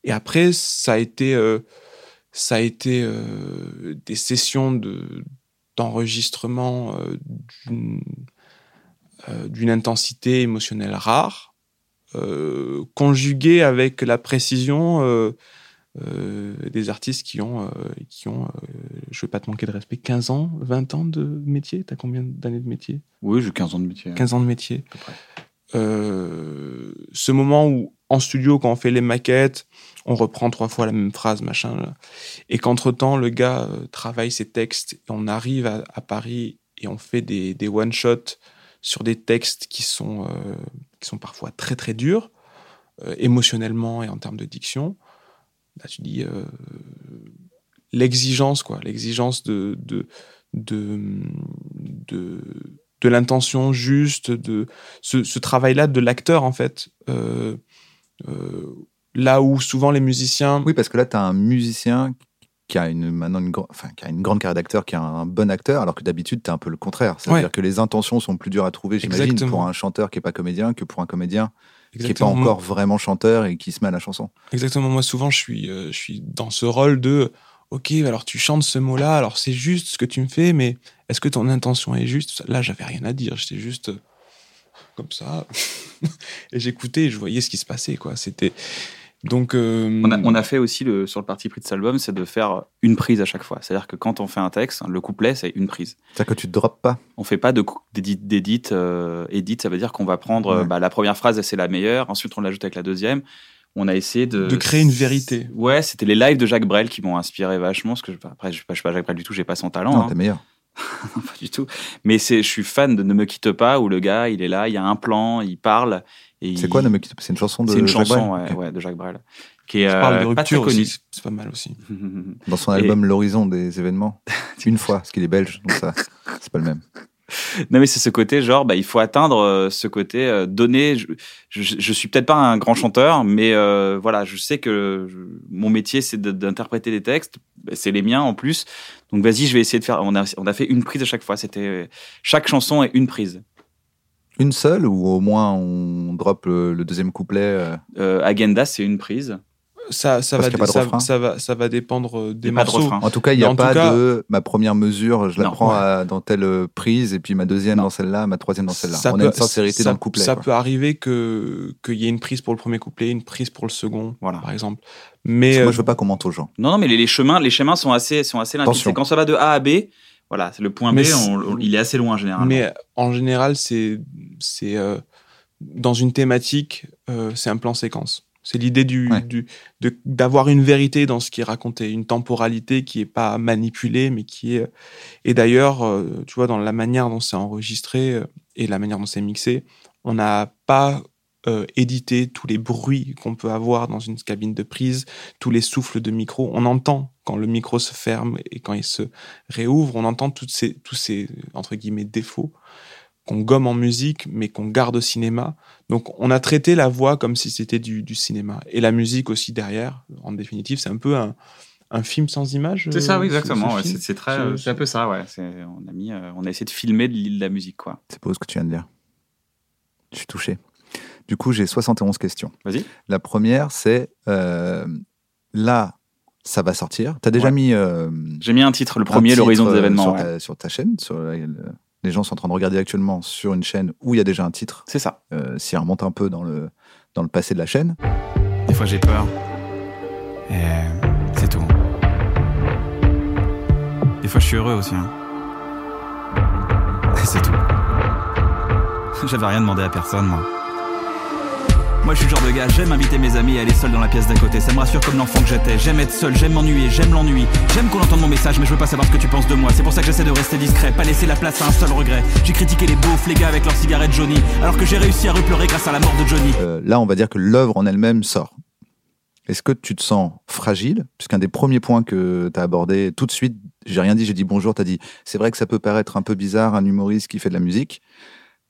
Et après, ça a été, euh, ça a été des sessions de d'enregistrement d'une intensité émotionnelle rare, conjuguée avec la précision euh, euh, des artistes qui ont, euh, qui ont euh, je veux pas te manquer de respect, 15 ans, 20 ans de métier? T'as combien d'années de métier? Oui, j'ai 15 ans de métier. 15 ans de métier. peu près. Euh, ce moment où, en studio, quand on fait les maquettes, on reprend trois fois la même phrase, machin, là. et qu'entre-temps, le gars euh, travaille ses textes, et on arrive à, à Paris et on fait des, des one-shots sur des textes qui sont, euh, qui sont parfois très très durs, euh, émotionnellement et en termes de diction. Là, tu dis euh, l'exigence, quoi, l'exigence de, de, de, de, l'intention juste, de ce, ce travail-là de l'acteur, en fait. Là où souvent les musiciens. Oui, parce que là, tu as un musicien qui a une, maintenant une, enfin, qui a une grande carrière d'acteur, qui est un bon acteur, alors que d'habitude, tu un peu le contraire. C'est-à-dire Ouais. que les intentions sont plus dures à trouver, j'imagine, pour un chanteur qui est pas comédien que pour un comédien qui est pas encore vraiment chanteur et qui se met à la chanson. Exactement. Moi, souvent, je suis, euh, je suis dans ce rôle de Ok, alors tu chantes ce mot-là, alors c'est juste ce que tu me fais, mais est-ce que ton intention est juste? Là, j'avais rien à dire. J'étais juste euh, comme ça. et j'écoutais je voyais ce qui se passait, quoi. C'était. Donc. euh, On a, on a fait aussi le, sur le parti pris de cet album, c'est de faire une prise à chaque fois. C'est-à-dire que quand on fait un texte, le couplet, c'est une prise. C'est-à-dire que tu te drops pas. On fait pas de cou- d'édit, d'édit, euh, edit, ça veut dire qu'on va prendre Ouais. bah, la première phrase, c'est la meilleure, ensuite on l'ajoute avec la deuxième. On a essayé de... De créer une vérité. Ouais, c'était les lives de Jacques Brel qui m'ont inspiré vachement, parce que je, après, je je suis pas Jacques Brel du tout, j'ai pas son talent. non, hein. t'es meilleur. pas du tout. Mais c'est, je suis fan de Ne me quitte pas, où le gars, il est là, il y a un plan, il parle. C'est il- quoi, C'est une chanson de une Jacques chanson Brel ouais, de Jacques Brel. Qui est Je parle de euh, rupture. C'est pas mal aussi. Dans son Et- album L'horizon des événements. une fois, parce qu'il est belge, donc ça, c'est pas le même. Non, mais c'est ce côté, genre, bah, il faut atteindre euh, ce côté, euh, donner. Je, je, je suis peut-être pas un grand chanteur, mais euh, voilà, je sais que je- mon métier, c'est de- d'interpréter des textes. Bah, C'est les miens en plus. Donc, vas-y, je vais essayer de faire. On a, on a fait une prise à chaque fois. C'était chaque chanson est une prise. Une seule, ou au moins on drop le, le deuxième couplet euh, Euh, Agenda, c'est une prise. Ça, ça, va, a pas de ça, va, ça va dépendre euh, des a de morceaux. En tout cas, il n'y a en pas cas- de ma première mesure, je la Non, prends ouais. à- dans telle prise, et puis ma deuxième Non. dans celle-là, ma troisième dans celle-là. Ça On a peut- une sincérité ça- dans le couplet. Ça quoi. peut arriver que qu'il y ait une prise pour le premier couplet, une prise pour le second, Voilà. par exemple. Parce Mais que moi, euh, je veux pas qu'on mente aux gens. Non, non, mais les, les chemins, les chemins sont assez, sont assez limpides. Quand ça va de A à B. Voilà, c'est le point Mais B. c'est- on- on- il est assez loin généralement. Mais en général, c'est c'est euh, dans une thématique, euh, c'est un plan séquence. C'est l'idée du Ouais. du- d'avoir une vérité dans ce qui est raconté, une temporalité qui est pas manipulée, mais qui est. Et d'ailleurs, euh, tu vois, dans la manière dont c'est enregistré et la manière dont c'est mixé, on n'a pas euh, édité tous les bruits qu'on peut avoir dans une cabine de prise, tous les souffles de micro. On entend quand le micro se ferme et quand il se réouvre, on entend toutes ces, tous ces entre guillemets défauts qu'on gomme en musique, mais qu'on garde au cinéma. Donc, on a traité la voix comme si c'était du, du cinéma. Et la musique aussi derrière, en définitive, c'est un peu un, un film sans image. C'est ça, euh, oui, exactement. ce ouais, film. c'est, très, Ce- euh, c'est un peu ça, ouais. On a mis, euh, on a essayé de filmer de l'île de la musique, quoi. C'est beau ce que tu viens de dire. Je suis touché. Du coup, j'ai 71 questions. Vas-y. La première, c'est euh, là, ça va sortir. Tu as déjà Ouais. mis euh, J'ai mis un titre, le premier, l'horizon des euh, événements. sur, ouais. ta, sur ta chaîne. Sur la- le- les gens sont en train de regarder actuellement sur une chaîne où il y a déjà un titre. C'est ça. Euh, S'ils remontent un peu dans le, dans le passé de la chaîne. Des fois j'ai peur. Et c'est tout. Des fois je suis heureux aussi. hein. Et c'est tout. J'avais rien demandé à personne, moi. Moi je suis le genre de gars, j'aime inviter mes amis à aller seul dans la pièce d'à côté. Ça me rassure comme l'enfant que j'étais. J'aime être seul, j'aime m'ennuyer, j'aime l'ennui. J'aime qu'on entende mon message, mais je veux pas savoir ce que tu penses de moi. C'est pour ça que j'essaie de rester discret, pas laisser la place à un seul regret. J'ai critiqué les beaufs, les gars avec leurs cigarettes Johnny, alors que j'ai réussi à repleurer grâce à la mort de Johnny. Euh, là, on va dire que l'œuvre en elle-même sort. Est-ce que tu te sens fragile? Puisqu'un des premiers points que tu as abordé tout de suite j'ai rien dit, j'ai dit bonjour, t'as dit, c'est vrai que ça peut paraître un peu bizarre, un humoriste qui fait de la musique.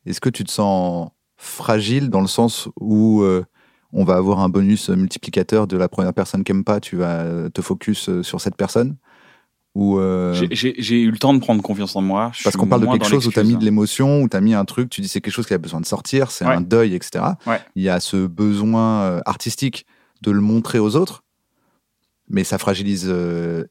Est-ce que tu te sens fragile dans le sens où euh, on va avoir un bonus multiplicateur de la première personne qui aime pas, tu vas te focus euh, sur cette personne ou euh, J'ai- eu le temps de prendre confiance en moi. Je parce qu'on parle de quelque chose où tu as mis de l'émotion, où tu as mis un truc, tu dis c'est quelque chose qui a besoin de sortir, c'est Ouais. un deuil, etc. Ouais. Il y a ce besoin euh, artistique de le montrer aux autres, mais ça fragilise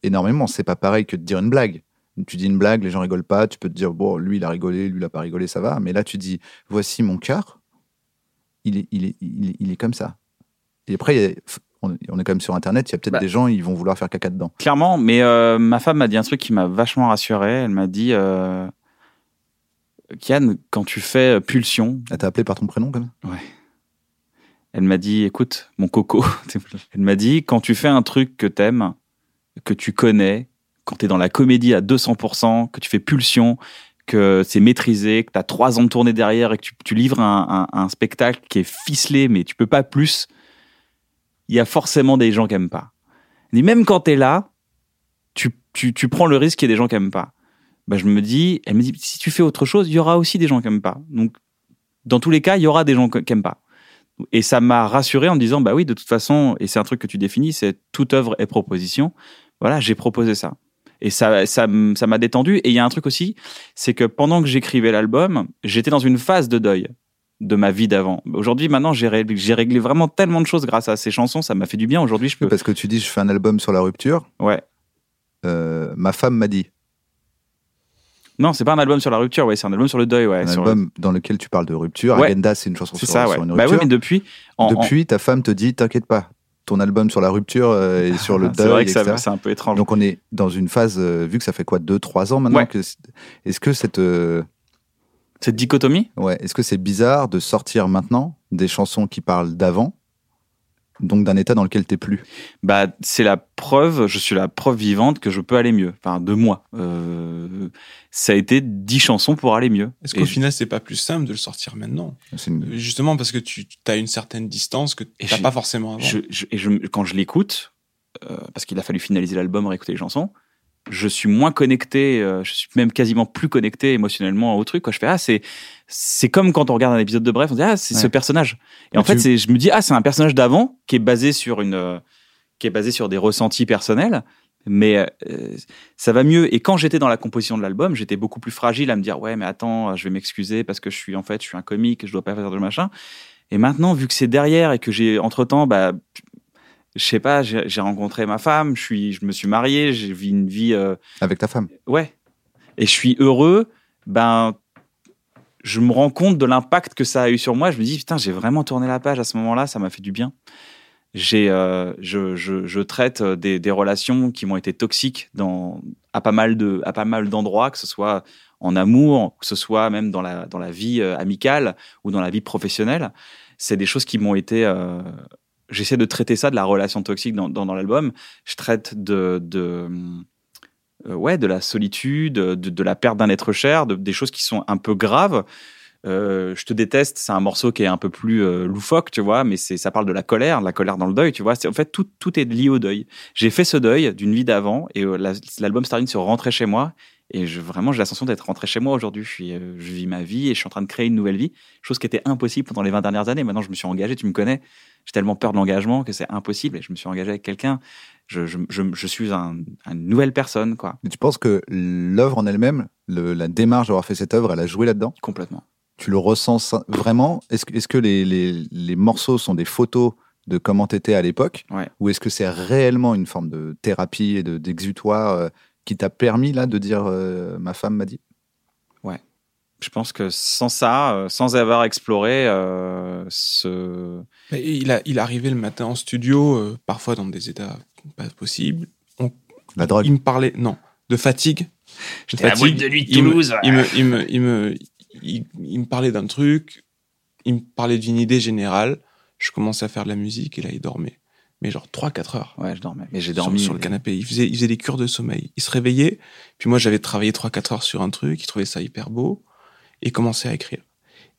énormément. C'est pas pareil que de dire une blague. Tu dis une blague, les gens rigolent pas, tu peux te dire, bon, lui il a rigolé, lui il a pas rigolé, ça va. Mais là tu dis, voici mon cœur, il est, il, est, il, est, il est comme ça. Et après, on est quand même sur Internet, il y a peut-être Bah. des gens, ils vont vouloir faire caca dedans. Clairement, mais euh, ma femme m'a dit un truc qui m'a vachement rassuré. Elle m'a dit, euh, Kian, quand tu fais euh, Pulsion, Elle t'a appelé par ton prénom comme ça? Elle m'a dit, écoute, mon coco, elle m'a dit, quand tu fais un truc que t'aimes, que tu connais, quand t'es dans la comédie à 200%, que tu fais Pulsion, que c'est maîtrisé, que t'as trois ans de tournée derrière et que tu, tu livres un, un- spectacle qui est ficelé, mais tu peux pas plus, il y a forcément des gens qui aiment pas. Dit, même quand t'es là, tu, tu, tu prends le risque qu'il y ait des gens qui aiment pas. Bah, je me dis, elle me dit, si tu fais autre chose, il y aura aussi des gens qui aiment pas. Donc, dans tous les cas, il y aura des gens qui aiment pas. Et ça m'a rassuré en me disant, bah oui, de toute façon, et c'est un truc que tu définis, c'est toute œuvre est proposition. Voilà, j'ai proposé ça. Et ça, ça, ça m'a détendu. Et il y a un truc aussi, c'est que pendant que j'écrivais l'album, j'étais dans une phase de deuil de ma vie d'avant. Aujourd'hui, maintenant, j'ai réglé, j'ai réglé vraiment tellement de choses grâce à ces chansons. Ça m'a fait du bien. Aujourd'hui, je peux. Parce que tu dis, je fais un album sur la rupture. Ouais. Euh, ma femme m'a dit, Non, c'est pas un album sur la rupture. Ouais, c'est un album sur le deuil. Ouais. un sur- album dans lequel tu parles de rupture. Ouais. Agenda, c'est une chanson C'est sur, ça, sur ouais. une Bah rupture. oui, mais depuis. en- en- Depuis, ta femme te dit, t'inquiète pas, ton album sur la rupture euh, et sur le c'est deuil, vrai que ça- c'est un peu étrange. Donc on est dans une phase, euh, vu que ça fait quoi, 2-3 ans maintenant Ouais. que c'est- Est-ce que cette, euh, Cette dichotomie? ouais, est-ce que c'est bizarre de sortir maintenant des chansons qui parlent d'avant, donc d'un état dans lequel t'es plus bah, c'est la preuve, je suis la preuve vivante que je peux aller mieux. Enfin, de moi. Euh, ça a été dix chansons pour aller mieux. Est-ce qu'au final, c'est pas plus simple de le sortir maintenant? Une- Justement parce que tu as une certaine distance que je- pas forcément avant. je, je- et je- quand je l'écoute, euh, parce qu'il a fallu finaliser l'album, réécouter les chansons, je suis moins connecté, euh, je suis même quasiment plus connecté émotionnellement au truc. Quoi. Je fais, ah, c'est, c'est comme quand on regarde un épisode de Bref, on dit, ah, c'est ce personnage. Et Mais en fait, c'est, je me dis, ah, c'est un personnage d'avant qui est basé sur une, euh, qui est basé sur des ressentis personnels. Mais euh, ça va mieux. Et quand j'étais dans la composition de l'album, j'étais beaucoup plus fragile à me dire ouais, mais attends, je vais m'excuser parce que je suis en fait, je suis un comique, je dois pas faire de machin. Et maintenant, vu que c'est derrière et que j'ai entre temps, bah, je sais pas, j'ai j'ai rencontré ma femme, je suis, je me suis marié, j'ai vu une vie, euh, avec ta femme. ouais, et je suis heureux. Ben, je me rends compte de l'impact que ça a eu sur moi. Je me dis putain, j'ai vraiment tourné la page à ce moment-là, ça m'a fait du bien. J'ai, euh, je, je, je traite des, des relations qui m'ont été toxiques dans à pas mal de, à pas mal d'endroits, que ce soit en amour, que ce soit même dans la dans la vie euh, amicale ou dans la vie professionnelle. C'est des choses qui m'ont été euh, j'essaie de traiter ça de la relation toxique dans, dans, dans l'album. Je traite de, de euh, ouais, de la solitude, de, de la perte d'un être cher, de, des choses qui sont un peu graves. Euh, je te déteste, c'est un morceau qui est un peu plus euh, loufoque, tu vois, mais c'est ça parle de la colère, de la colère dans le deuil, tu vois. En fait tout tout est lié au deuil. J'ai fait ce deuil d'une vie d'avant et euh, la- l'album se termine sur rentrer chez moi et je, vraiment j'ai la sensation d'être rentré chez moi aujourd'hui. Je suis, euh, je vis ma vie et je suis en train de créer une nouvelle vie, chose qui était impossible pendant les 20 dernières années. Maintenant je me suis engagé, tu me connais, j'ai tellement peur de l'engagement que c'est impossible et je me suis engagé avec quelqu'un. Je, je, je, je suis un, une nouvelle personne, quoi, Et tu penses que l'œuvre en elle-même, le- la démarche d'avoir fait cette œuvre, elle a joué là-dedans? Complètement. Tu le ressens vraiment? Est-ce que, les, les, les morceaux sont des photos de comment t'étais à l'époque? Ouais. Ou est-ce que c'est réellement une forme de thérapie et de, d'exutoire euh, qui t'a permis là de dire euh, ma femme m'a dit? Je pense que sans ça, euh, sans avoir exploré euh, ce. Mais il, a, il arrivait le matin en studio, euh, parfois dans des états pas possibles. La drogue Il me parlait, non, de fatigue. J'étais à de nuit de Il me- Toulouse. Il me, il me, il me, il, il me parlait d'un truc, il me parlait d'une idée générale. Je commençais à faire de la musique et là, il dormait. Mais genre 3-4 heures. Ouais, je dormais. Mais j'ai dormi. sur, le canapé. Il faisait, il faisait des cures de sommeil. Il se réveillait. Puis moi, j'avais travaillé 3-4 heures sur un truc. Il trouvait ça hyper beau. Et commençait à écrire.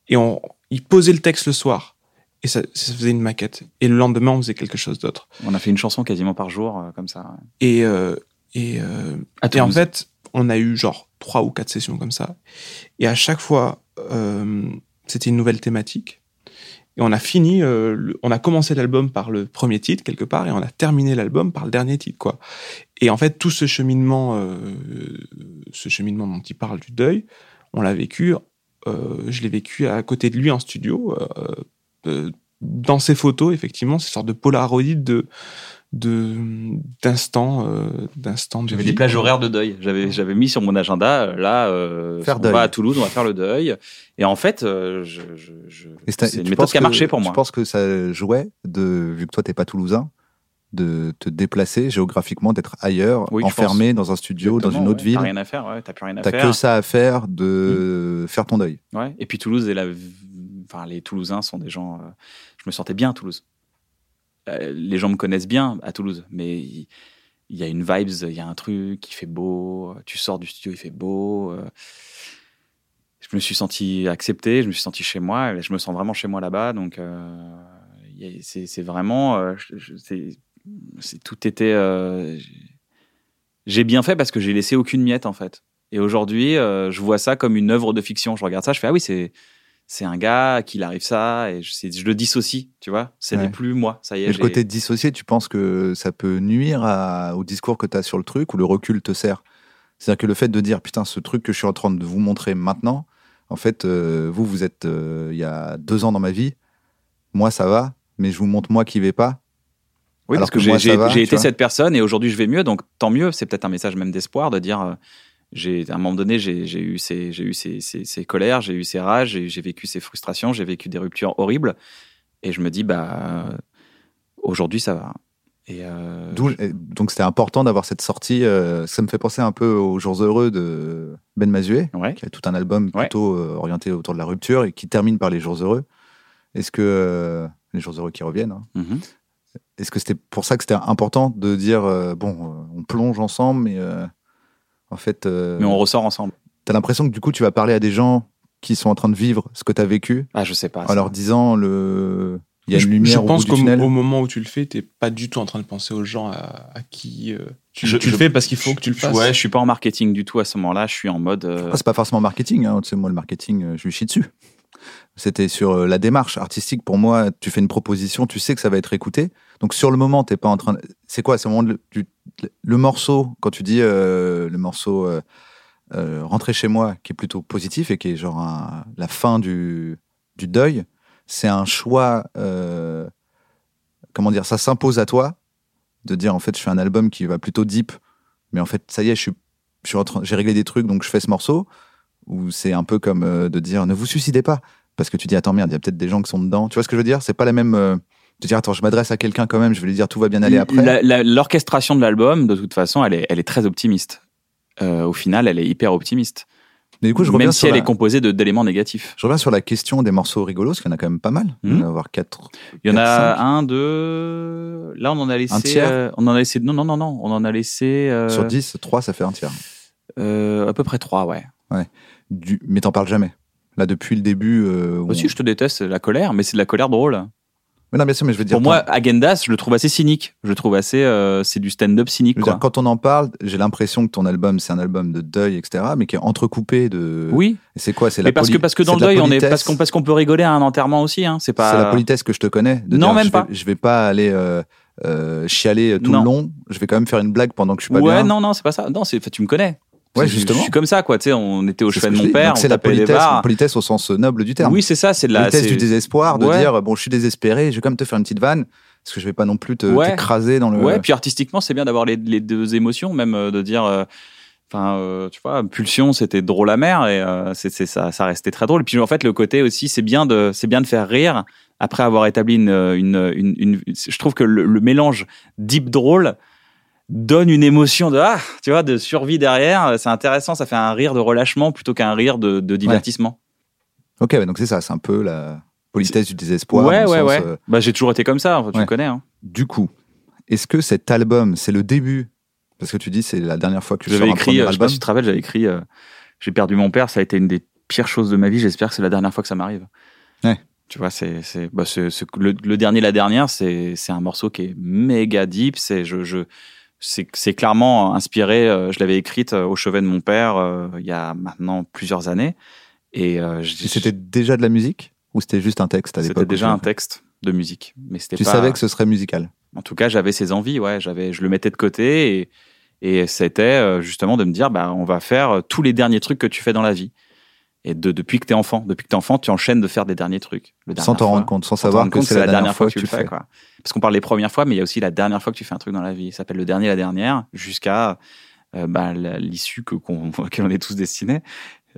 Et on, il posait le texte le soir. Et ça, ça faisait une maquette. Et le lendemain, on faisait quelque chose d'autre. On a fait une chanson quasiment par jour, euh, comme ça. ouais. Et, euh, Et, euh, et en fait, on a eu genre trois ou quatre sessions comme ça. Et à chaque fois, c'était une nouvelle thématique. Et on a fini, euh, on a commencé l'album par le premier titre quelque part, et on a terminé l'album par le dernier titre, quoi. Et en fait, tout ce cheminement, euh, ce cheminement dont il parle du deuil, on l'a vécu. euh, je l'ai vécu à côté de lui en studio, euh, euh, dans ses photos, effectivement, ces sortes de polaroïdes de de d'instants, euh, d'instants de J'avais vie. des plages horaires de deuil. J'avais, j'avais mis sur mon agenda, euh, là, euh, Faire on deuil. va à Toulouse, on va faire le deuil. Et en fait, euh, je, je, je- c'est- c'est une tu méthode penses qui a que- marché pour moi. Tu penses que ça jouait, de, vu que toi, t'es pas toulousain, de te déplacer géographiquement, d'être ailleurs, Oui, je enfermé dans un studio, dans une autre ouais. T'as ville rien à faire, ouais, t'as plus rien à T'as faire. que ça à faire de faire ton deuil. Ouais. Et puis Toulouse, est la... enfin, les Toulousains sont des gens. euh, Je me sentais bien à Toulouse. Euh, les gens me connaissent bien à Toulouse, mais il y, a une vibes, il y a un truc, il fait beau. Tu sors du studio, il fait beau. euh, Je me suis senti accepté, je me suis senti chez moi. Je me sens vraiment chez moi là-bas, donc euh, c'est vraiment. c'est- tout était. j'ai- bien fait parce que j'ai laissé aucune miette en fait. Et aujourd'hui, je vois ça comme une œuvre de fiction. Je regarde ça, je fais ah oui, c'est c'est un gars qui arrive ça et je, c'est- je le dissocie, tu vois. Ce n'est Ouais. plus moi, ça y est. Et le côté dissocié, tu penses que ça peut nuire à- au discours que tu as sur le truc ou le recul te sert? C'est-à-dire que le fait de dire putain, ce truc que je suis en train de vous montrer maintenant, en fait, euh, vous, vous êtes euh, il y a deux ans dans ma vie, moi ça va, mais je vous montre moi qui vais pas. Oui, Alors parce que, que j'ai été cette personne et aujourd'hui je vais mieux, donc tant mieux. C'est peut-être un message même d'espoir de dire, euh, j'ai à un moment donné, j'ai eu ces, j'ai eu ces, ces, ces colères, j'ai eu ces rages, j'ai vécu ces frustrations, j'ai vécu des ruptures horribles, et je me dis bah aujourd'hui ça va. Et euh, donc c'était important d'avoir cette sortie. euh, ça me fait penser un peu aux Jours Heureux de Ben Mazué, ouais. qui a tout un album plutôt euh, orienté autour de la rupture et qui termine par les Jours Heureux. Est-ce que euh, les Jours Heureux qui reviennent hein, Mhm. Est-ce que c'était pour ça que c'était important de dire bon, on plonge ensemble, mais en fait, euh, Mais on ressort ensemble. t'as l'impression que du coup, tu vas parler à des gens qui sont en train de vivre ce que t'as vécu, Ah je sais pas. en ça. leur disant le, il y a je, une lumière je au pense bout du qu'au moment où tu le fais, t'es pas du tout en train de penser aux gens à, à qui euh, tu, Je- tu le je- fais parce qu'il faut que tu le fasses. Ouais, je suis pas en marketing du tout à ce moment-là. Je suis en mode. euh, Ah, c'est pas forcément marketing. Hein. Tu sais, moi, le marketing, euh, je lui chie dessus. C'était sur euh, la démarche artistique. Pour moi, tu fais une proposition, tu sais que ça va être écouté. Donc, sur le moment, t'es pas en train. de- C'est quoi? C'est le le morceau quand tu dis euh, le morceau euh, rentrer chez moi, qui est plutôt positif et qui est genre la fin du, du deuil. C'est un choix. comment dire Ça s'impose à toi de dire en fait, je fais un album qui va plutôt deep, mais en fait, ça y est, je suis j'ai réglé des trucs, donc je fais ce morceau ou c'est un peu comme euh, de dire ne vous suicidez pas parce que tu dis attends merde il y a peut-être des gens qui sont dedans tu vois ce que je veux dire? C'est pas la même euh, de dire attends je m'adresse à quelqu'un quand même je vais lui dire tout va bien aller après L'orchestration de l'album, de toute façon, elle est, elle est très optimiste. Euh, au final, elle est hyper optimiste. mais du coup je Même si elle la, est composée d'éléments négatifs. je reviens sur la question des morceaux rigolos parce qu'il y en a quand même pas mal il y en avoir quatre Il y en a un, deux. Là, on en a laissé. Un tiers euh, on en a laissé. Non, non, non, non. On en a laissé. sur 10 3 ça fait un tiers à peu près trois, ouais. Du... mais t'en parles jamais là depuis le début euh, où Aussi, on- je te déteste, la colère, mais c'est de la colère drôle. mais non bien sûr mais je veux dire Pour moi, Agendas, je le trouve assez cynique. Je le trouve assez. euh, c'est du stand-up cynique, je veux quoi. dire, quand on en parle, j'ai l'impression que ton album, c'est un album de deuil, etc., mais qui est entrecoupé de. Oui, Et c'est quoi? C'est la mais parce que parce que dans le de deuil, on est parce qu'on parce qu'on peut rigoler à un enterrement aussi. Hein. C'est pas. C'est la politesse que je te connais. de Non, dire, même je pas. Vais, je vais pas aller euh, euh, chialer tout Non. le long. Je vais quand même faire une blague pendant que je suis pas ouais, bien. non, non, c'est pas ça. Non, Tu me connais. Ouais, justement. Je suis comme ça, quoi. Tu sais, on était au chevet de mon père, c'est la tapait les politesse, politesse au sens noble du terme. Oui, c'est ça. C'est de la. politesse du désespoir, de Ouais. dire bon, je suis désespéré, je vais quand même te faire une petite vanne, parce que je vais pas non plus te Ouais. dans le. Ouais, puis artistiquement, c'est bien d'avoir les, les deux émotions, même euh, de dire. euh, Enfin, euh, tu vois, Pulsion, c'était drôle amer et euh, c'est c'est ça, ça restait très drôle. Et puis en fait, le côté aussi, c'est bien de, c'est bien de faire rire après avoir établi une, une, une, une- je trouve que le, le mélange deep drôle donne une émotion de ah, tu vois, de survie derrière. C'est intéressant, ça fait un rire de relâchement plutôt qu'un rire de, de divertissement. Ok, ouais, donc c'est ça, c'est un peu la politesse du désespoir. ouais, ouais, le ouais. sens, euh, Bah, j'ai toujours été comme ça. tu Ouais. connais. Hein. Du coup, est-ce que cet album, c'est le début? Parce que tu dis c'est la dernière fois que je J'avais un écrit, euh, je sais pas si tu te rappelles, j'avais écrit euh, J'ai perdu mon père, ça a été une des pires choses de ma vie, j'espère que c'est la dernière fois que ça m'arrive. Ouais. Tu vois, c'est, c'est, bah, le, le dernier, la dernière, c'est, c'est un morceau qui est méga deep, c'est, je, je, c'est clairement inspiré. euh, je l'avais écrite euh, au chevet de mon père euh, il y a maintenant plusieurs années. Et, C'était déjà de la musique ou c'était juste un texte à l'époque c'était déjà un texte de musique. Mais c'était Tu pas- savais que ce serait musical? En tout cas, j'avais ces envies, ouais. J'avais, je le mettais de côté et, et c'était justement de me dire, bah, on va faire tous les derniers trucs que tu fais dans la vie. Et de, depuis que t'es enfant, depuis que t'es enfant, tu enchaînes de faire des derniers trucs. Le Sans t'en rendre compte, sans savoir que c'est la dernière fois que tu le fais. quoi. Parce qu'on parle des premières fois, mais il y a aussi la dernière fois que tu fais un truc dans la vie. Ça s'appelle le dernier, la dernière, jusqu'à euh, bah, l'issue que qu'on, on est tous destinés,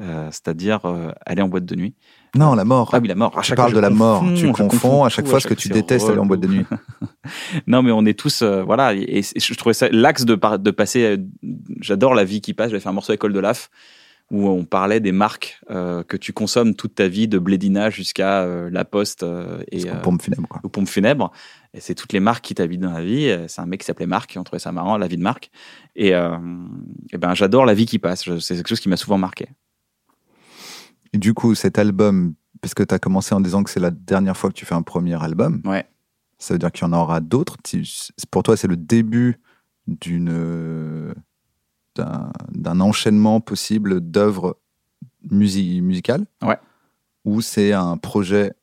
euh, c'est-à-dire euh, aller en boîte de nuit. Non, la mort. Ah oui, la mort. À tu parles fois, de la mort. Tu confonds à chaque fois ce que tu détestes aller en boîte de nuit. non, mais on est tous, euh, voilà, et, et je trouvais ça l'axe de, de passer. euh, J'adore la vie qui passe. J'avais fait un morceau école de l'AF où on parlait des marques euh, que tu consommes toute ta vie, de Blédina jusqu'à euh, La Poste euh, et quoi. aux pompes funèbres. Et c'est toutes les marques qui t'habitent dans la vie. C'est un mec qui s'appelait Marc, et on trouvait ça marrant, la vie de Marc. Et, et ben, j'adore la vie qui passe. C'est quelque chose qui m'a souvent marqué. Et du coup, cet album, parce que tu as commencé en disant que c'est la dernière fois que tu fais un premier album, Ouais. ça veut dire qu'il y en aura d'autres. Pour toi, c'est le début d'une d'un enchaînement possible d'œuvres musi musicales Ouais. Ou c'est un projet,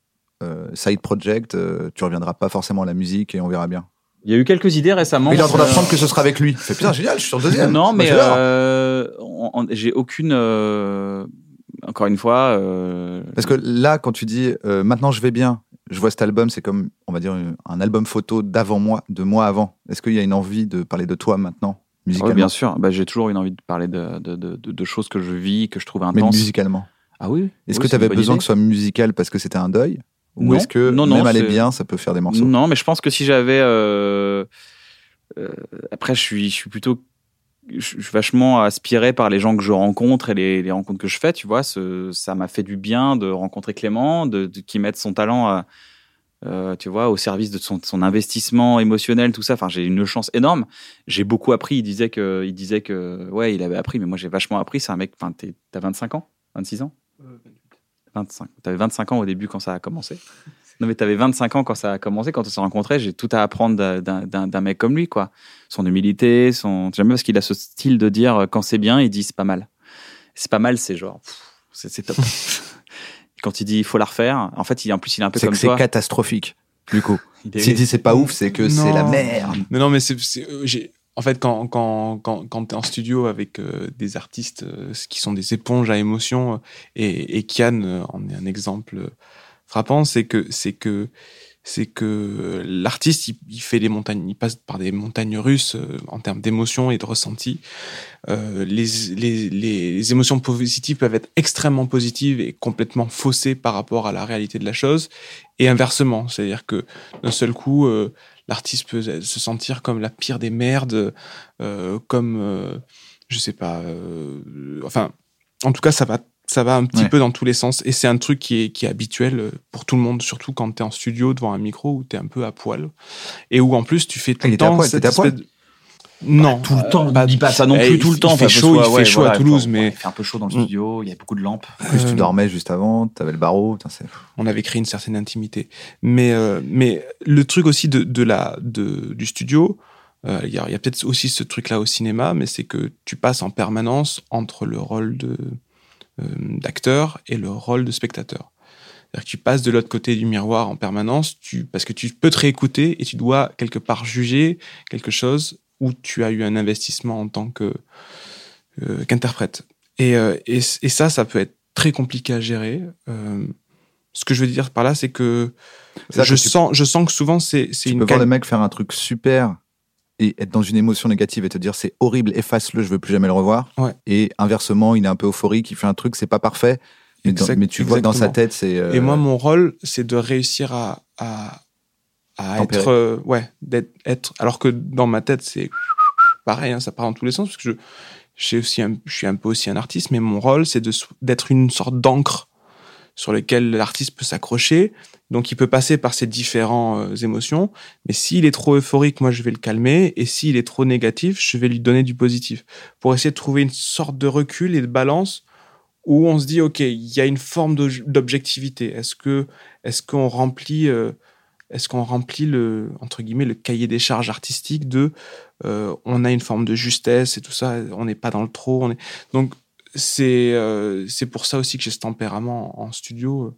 euh, side project, euh, tu reviendras pas forcément à la musique et on verra bien. Il y a eu quelques idées récemment. Il est en train Euh, d'apprendre que ce sera avec lui. Fait putain, génial, je suis sur le deuxième. Non, Bah, mais j'ai aucune. encore une fois. euh, Parce que là, quand tu dis euh, maintenant je vais bien, je vois cet album, c'est comme, on va dire, un album photo d'avant moi, de moi avant. Est-ce qu'il y a une envie de parler de toi maintenant, Oui, musicalement bien sûr. Bah, j'ai toujours une envie de parler de, de, de, choses que je vis, que je trouve Mais intenses. musicalement. Ah oui. Est-ce oui, que tu avais besoin idée. que ce soit musical parce que c'était un deuil Ou Non. est-ce que Non, non, même aller bien, ça peut faire des morceaux? Non, mais je pense que si j'avais. euh, euh, après, je suis, je suis plutôt. Je suis vachement aspiré par les gens que je rencontre et les, les rencontres que je fais, tu vois. Ce- ça m'a fait du bien de rencontrer Clément, de, de- qui mette son talent, à, euh, tu vois, au service de son, son investissement émotionnel, tout ça. Enfin, j'ai une chance énorme. J'ai beaucoup appris. Il disait que, il disait que, ouais, il avait appris, mais moi j'ai vachement appris. C'est un mec. Enfin, t'as 25 ans, 26 ans? 25. T'avais 25 ans au début quand ça a commencé. Non, mais t'avais 25 ans quand ça a commencé, quand on s'est rencontrés. J'ai tout à apprendre d'un- mec comme lui, quoi. Son humilité, son. J'aime bien parce qu'il a ce style de dire euh, quand c'est bien, il dit c'est pas mal. C'est pas mal, c'est genre. c'est top. quand il dit il faut la refaire, en fait, il, en plus, il est un peu C'est comme que c'est catastrophique, du coup. Il est- S'il dit c'est pas ouf, c'est que c'est la Non. merde. Mais non, mais c'est, euh, en fait, quand, quand, quand, quand tu es en studio avec euh, des artistes euh, qui sont des éponges à émotions, et, et Kian euh, en est un exemple frappant, c'est que, c'est que, c'est que l'artiste, il, fait les montagnes, il passe par des montagnes russes euh, en termes d'émotions et de ressentis. Euh, les, les, les émotions positives peuvent être extrêmement positives et complètement faussées par rapport à la réalité de la chose, et inversement, c'est-à-dire que d'un seul coup, euh, l'artiste peut se sentir comme la pire des merdes, euh, comme, euh, je sais pas, euh, enfin, en tout cas, ça va, ça va un petit Ouais. peu dans tous les sens. Et c'est un truc qui est, qui est habituel euh, pour tout le monde, surtout quand tu es en studio devant un micro où tu es un peu à poil. Et où en plus, tu fais tout le temps. cette Non. tout le temps, bah, dis pas ça non plus tout le temps. il fait chaud, il fait ouais, chaud à Toulouse, mais- Il fait un peu chaud dans le Mm. studio, il y a beaucoup de lampes. En plus, Euh, tu dormais juste avant, t'avais le barreau. on avait créé une certaine intimité. Mais, euh, mais le truc aussi de, de la, de, du studio, euh, il y a, il y a peut-être aussi ce truc-là au cinéma, mais c'est que tu passes en permanence entre le rôle de, euh, d'acteur et le rôle de spectateur. C'est-à-dire que tu passes de l'autre côté du miroir en permanence, tu, parce que tu peux te réécouter et tu dois quelque part juger quelque chose où tu as eu un investissement en tant que, euh, qu'interprète. Et, euh, et, et ça, ça peut être très compliqué à gérer. Euh, ce que je veux dire par là, c'est que je que sens, je sens que souvent c'est, c'est Tu une peux voir le mec faire un truc super et être dans une émotion négative et te dire c'est horrible, efface-le, je veux plus jamais le revoir. Ouais. Et inversement, il est un peu euphorique, il fait un truc, c'est pas parfait, mais, dans- Exact- mais tu vois que dans sa tête, c'est. euh, Et moi, mon rôle, c'est de réussir à, à, être, euh, ouais, d'être, être, alors que dans ma tête, c'est pareil, hein, ça part dans tous les sens, parce que je, j'ai aussi un- je suis un peu aussi un artiste, mais mon rôle, c'est d'être une sorte d'encre sur lequel l'artiste peut s'accrocher. Donc, il peut passer par ces différentes émotions, mais s'il est trop euphorique, moi, je vais le calmer, et s'il est trop négatif, je vais lui donner du positif, pour essayer de trouver une sorte de recul et de balance où on se dit, OK, il y a une forme d'objectivité. Est-ce que, est-ce qu'on remplit, euh, est-ce qu'on remplit le entre guillemets le cahier des charges artistiques de euh, on a une forme de justesse et tout ça, on n'est pas dans le trop, on est donc c'est euh, c'est pour ça aussi que j'ai ce tempérament en studio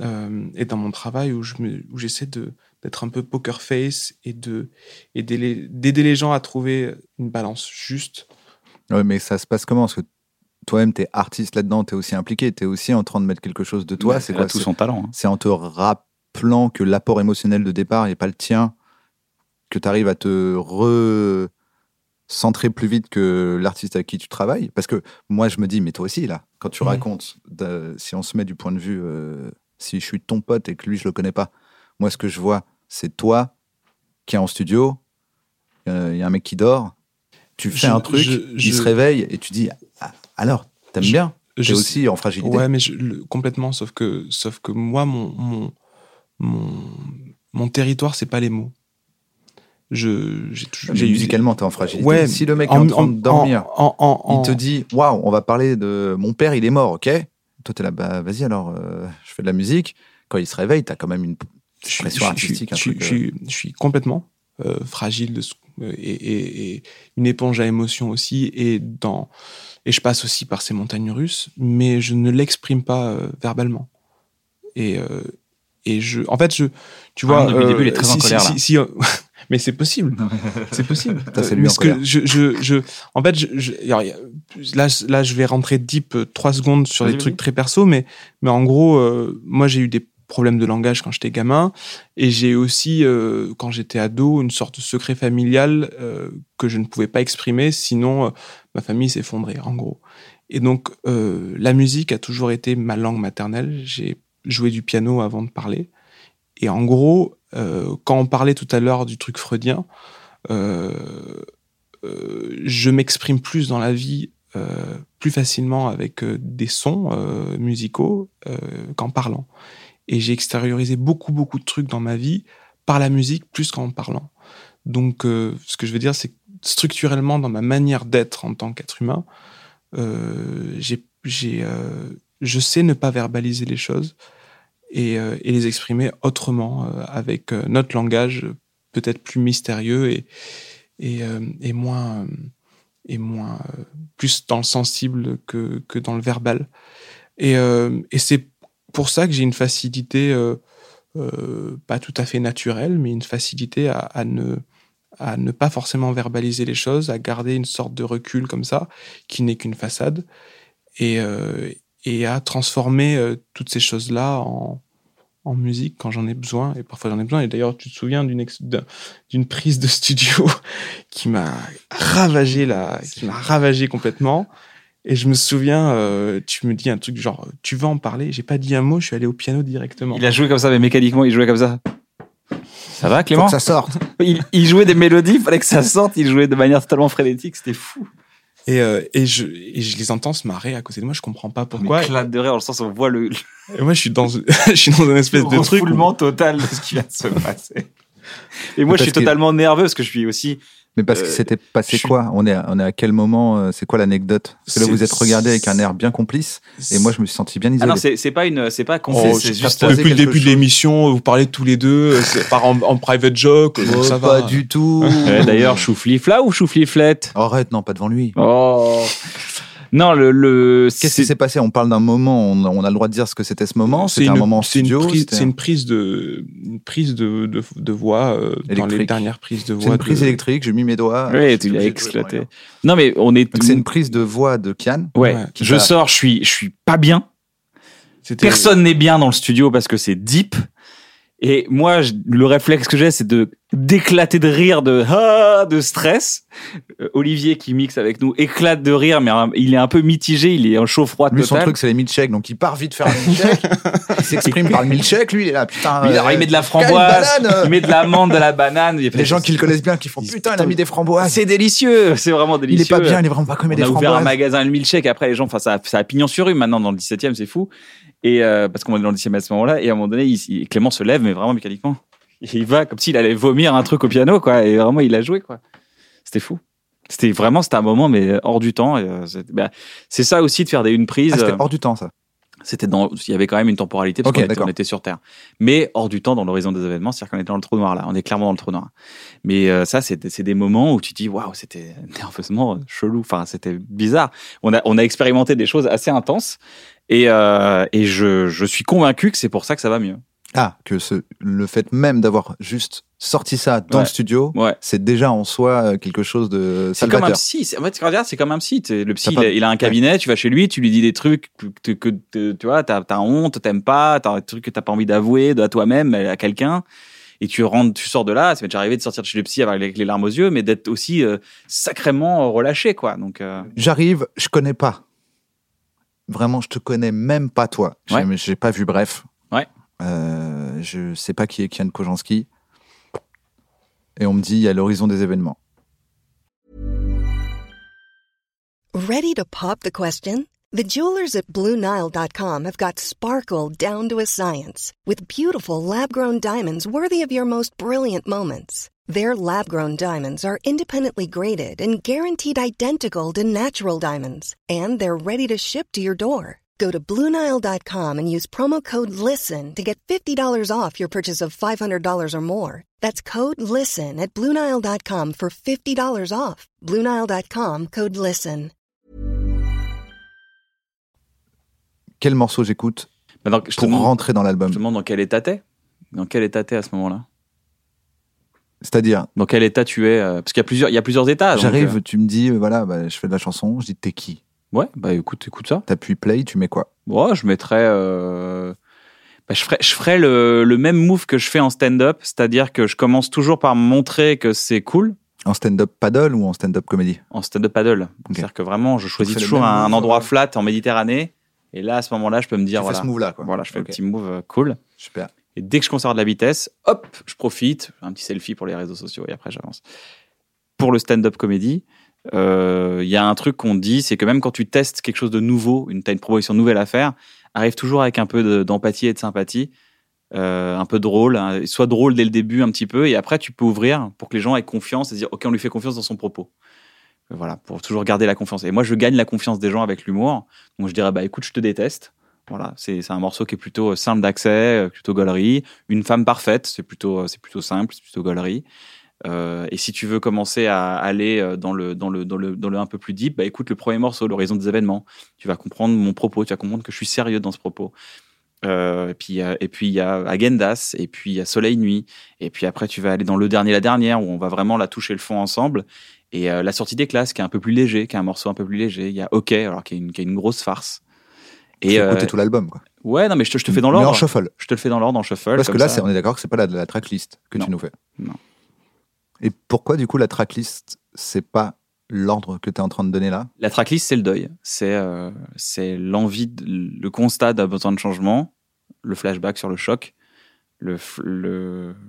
euh, et dans mon travail où je me, où j'essaie d'être un peu poker face et de et d'aider les gens à trouver une balance juste. Ouais, mais ça se passe comment? Parce que toi-même, t'es artiste là-dedans, t'es aussi impliqué, t'es aussi en train de mettre quelque chose de toi. Ouais, c'est quoi tout son talent. hein. C'est en te rappelant que l'apport émotionnel de départ n'est pas le tien, que tu arrives à te recentrer plus vite que l'artiste avec qui tu travailles? Parce que moi, je me dis, mais toi aussi, là, quand tu Mhm. racontes, si on se met du point de vue, euh, si je suis ton pote et que lui, je le connais pas, moi, ce que je vois, c'est toi qui est en studio, euh, il y a un mec qui dort, tu fais Je- un truc, je- il se réveille et tu dis, ah, alors, t'aimes bien? T'es aussi en fragilité. Ouais, mais le- complètement. Sauf que, sauf que moi, mon, mon, mon, mon territoire, c'est pas les mots. Je, j'ai toujours, j'ai musicalement, t'es en fragilité. Ouais, si le mec est en train de dormir, en- en- en- il te dit waouh on va parler de mon père il est mort ok? Toi t'es là bah vas-y alors euh, je fais de la musique quand il se réveille t'as quand même une pression je suis- artistique un je suis- truc, je suis- je suis complètement euh, fragile de ce- euh, et, et- et une éponge à émotions aussi et dans et je passe aussi par ces montagnes russes mais je ne l'exprime pas euh, verbalement et euh, et je en fait je tu vois Arnaud, depuis le début, il est très en si- colère, si- là. si- euh, mais c'est possible c'est possible c'est Euh, lui mais en ce que je, je, je en fait je, là là je vais rentrer deep euh, trois secondes sur des trucs très perso mais mais en gros euh, moi j'ai eu des problèmes de langage quand j'étais gamin et j'ai aussi, euh, quand j'étais ado, une sorte de secret familial euh, que je ne pouvais pas exprimer, sinon euh, ma famille s'effondrait, en gros. Et donc, euh, la musique a toujours été ma langue maternelle. J'ai joué du piano avant de parler. Et en gros, quand on parlait tout à l'heure du truc freudien, euh, euh, je m'exprime plus dans la vie euh, plus facilement avec euh, des sons euh, musicaux euh, qu'en parlant. Et j'ai extériorisé beaucoup, beaucoup de trucs dans ma vie par la musique plus qu'en parlant. Donc, euh, ce que je veux dire, c'est que structurellement, dans ma manière d'être en tant qu'être humain, euh, j'ai, euh, je sais ne pas verbaliser les choses et, euh, et les exprimer autrement, euh, avec euh, notre langage peut-être plus mystérieux et, et, et moins, et moins plus dans le sensible que, que dans le verbal. Et, et c'est pour ça que j'ai une facilité, pas tout à fait naturelle, mais une facilité à, ne, à ne pas forcément verbaliser les choses, à garder une sorte de recul comme ça, qui n'est qu'une façade, et, et à transformer euh, toutes ces choses-là en, en musique quand j'en ai besoin, et parfois j'en ai besoin. Et d'ailleurs, tu te souviens d'une d'une prise de studio qui m'a ravagé là, qui m'a ravagé complètement. Et je me souviens, euh, tu me dis un truc genre, tu veux en parler? J'ai pas dit un mot, je suis allé au piano directement. Il a joué comme ça, mais mécaniquement, il jouait comme ça. Ça va, Faut Clément? que ça sorte il, il jouait des mélodies, il fallait que ça sorte, il jouait de manière totalement frénétique, c'était fou. Et, euh, et, je, et je les entends se marrer à côté de moi, je comprends pas pourquoi. Il éclate de rire dans le sens où on voit le, Et moi, je suis dans, je suis dans une espèce de truc. où- total de ce qui vient de se passer. Et moi, je Parce suis que- totalement nerveux parce que je suis aussi. Mais parce Euh, que c'était passé suis- quoi on est, à, on est à quel moment euh, c'est quoi l'anecdote parce que là vous êtes regardé avec un air bien complice et moi je me suis senti bien Ah isolé non, c'est c'est pas une, c'est pas Oh, c'est- c'est juste. Depuis le début de l'émission, vous parlez tous les deux, euh, c'est par en, en private joke, Oh, ça pas va. du tout Ouais, D'ailleurs, chouflifla ou choufliflette arrête non pas devant lui Oh Non, le. le Qu'est-ce qui c'est- s'est passé? On parle d'un moment, on, on a le droit de dire ce que c'était ce moment. C'est C'était un une- moment c'est studio. C'est un- une prise de, une prise de, de, de voix euh, dans les dernières prises de c'est voix. une prise de- électrique, j'ai mis mes doigts. J'étais tu l'as rien. Non, mais on est. C'est une prise de voix de Kian. Ouais, je sors, je suis, je suis pas bien. Personne n'est bien dans le studio parce que c'est deep. Et moi, je- le réflexe que j'ai, c'est de d'éclater de rire, de ah, de stress. Euh, Olivier qui mixe avec nous éclate de rire, mais un- il est un peu mitigé, il est en chaud froid Lui, son total. truc, c'est les milkshakes. Donc, il part vite faire un milkshake. il s'exprime par le milkshake. Lui, il est là. Putain. Lui, euh, il met de la framboise, il met de l'amande, de la banane. Il Les gens qui le connaissent bien, qui font Putain, il a mis des framboises. c'est délicieux, c'est vraiment Il délicieux. est pas bien, il est vraiment pas comme On des a ouvert un framboises. magasin, le milkshake. Après, les gens, enfin, ça, a- ça a pignon sur rue maintenant dans le 17e, c'est fou. Et euh, parce qu'on est dans le 17e à ce moment-là. Et à un moment donné, il- il- Clément se lève, mais vraiment mécaniquement. Et il va comme s'il allait vomir un truc au piano, quoi. Et vraiment, il a joué, quoi. C'était fou. C'était vraiment, c'était un moment, mais hors du temps. euh, c'est bah, c'est ça aussi de faire des une prise. Ah, c'était euh, hors du temps, ça. C'était dans, il y avait quand même une temporalité parce qu'on était, sur Terre, mais hors du temps dans l'horizon des événements, c'est-à-dire qu'on était dans le trou noir là, on est clairement dans le trou noir. Mais euh, ça, c'est des moments où tu dis waouh, c'était nerveusement chelou, enfin c'était bizarre. On a on a expérimenté des choses assez intenses et euh, et je je suis convaincu que c'est pour ça que ça va mieux. Ah, que ce, le fait même d'avoir juste sorti ça dans Ouais. le studio, Ouais. c'est déjà en soi euh, quelque chose de C'est comme un psy. En fait, c'est comme un psy. Le psy, il, a, il a un cabinet, tu vas chez lui, tu lui dis des trucs que, que- que- tu vois, t'as as honte, t'aimes pas, t'as des trucs que t'as pas envie d'avouer à toi-même, à quelqu'un. Et tu rentres, tu sors de là. Ça m'est déjà arrivé de sortir de chez le psy avec les larmes aux yeux, mais d'être aussi euh, sacrément relâché, quoi. Donc, euh, J'arrive, je connais pas. Vraiment, je te connais même pas toi. J'ai Ouais. j'ai pas vu Bref. Ouais. Euh, je sais pas qui est Kian Kojanski. Et on me dit, il y a l'horizon des événements. Ready to pop the question? The jewelers at BlueNile.com have got sparkle down to a science with beautiful lab grown diamonds worthy of your most brilliant moments. Their lab grown diamonds are independently graded and guaranteed identical to natural diamonds, and they're ready to ship to your door. Go to BlueNile.com and use promo code LISTEN to get $50 off your purchase of $500 or more. That's code LISTEN at BlueNile.com for $50 off. BlueNile.com code LISTEN. Quel morceau j'écoute bah, donc, je, te pour demande, rentrer dans je l'album te demande dans quel état t'es. Dans quel état t'es à ce moment-là C'est-à-dire, Dans quel état tu es euh, Parce qu'il y a plusieurs, il y a plusieurs états. j'arrive, euh, tu me dis, voilà, bah, je fais de la chanson, je dis, t'es qui? Ouais, bah écoute, écoute ça. T'appuies play, tu mets quoi? Ouais, je mettrais. euh, bah, je ferais, je ferais le, le même move que je fais en stand-up, c'est-à-dire que je commence toujours par montrer que c'est cool En stand-up paddle ou en stand-up comédie? En stand-up paddle. C'est-à-dire que vraiment, je choisis fais le toujours même un, move, endroit flat en Méditerranée. Et là, à ce moment-là, je peux me dire Tu fais voilà, ce move-là, quoi. voilà, je fais Ok. le petit move euh, cool. Super. Et dès que je conserve de la vitesse, hop, je profite, un petit selfie pour les réseaux sociaux et après j'avance. Pour le stand-up comédie, euh, il y a un truc qu'on dit, c'est que même quand tu testes quelque chose de nouveau, une, t'as une proposition nouvelle à faire, arrive toujours avec un peu de- d'empathie et de sympathie, euh, un peu drôle, hein, soit drôle dès le début un petit peu, et après tu peux ouvrir pour que les gens aient confiance et dire ok on lui fait confiance dans son propos. Voilà, pour toujours garder la confiance. Et moi je gagne la confiance des gens avec l'humour, donc je dirais bah écoute je te déteste. Voilà, c'est un morceau qui est plutôt simple d'accès, euh, plutôt gaulerie. Une femme parfaite, c'est plutôt euh, c'est plutôt simple, c'est plutôt gaulerie. Euh, et si tu veux commencer à aller euh, dans le dans le dans le dans le un peu plus deep, bah écoute le premier morceau, l'horizon des événements. Tu vas comprendre mon propos, tu vas comprendre que je suis sérieux dans ce propos. Euh, et puis euh, et puis il y a Agendas, et puis il y a Soleil Nuit, et puis après tu vas aller dans le dernier la dernière où on va vraiment la toucher le fond ensemble. Et euh, la sortie des classes qui est un peu plus léger, qui est un morceau un peu plus léger. Il y a OK, alors qui est une qui est une grosse farce. Et euh, écouter tout l'album, quoi. ouais non mais je te, je te fais dans Mais en l'ordre. shuffle. Je te le fais dans l'ordre en shuffle. Parce que là, c'est- on est d'accord que c'est pas la, la tracklist que Non. tu nous fais. Non. Et pourquoi, du coup, la tracklist, c'est pas l'ordre que tu es en train de donner là? La tracklist, c'est le deuil. C'est euh, c'est l'envie, de- le constat d'un besoin de changement, le flashback sur le choc, le,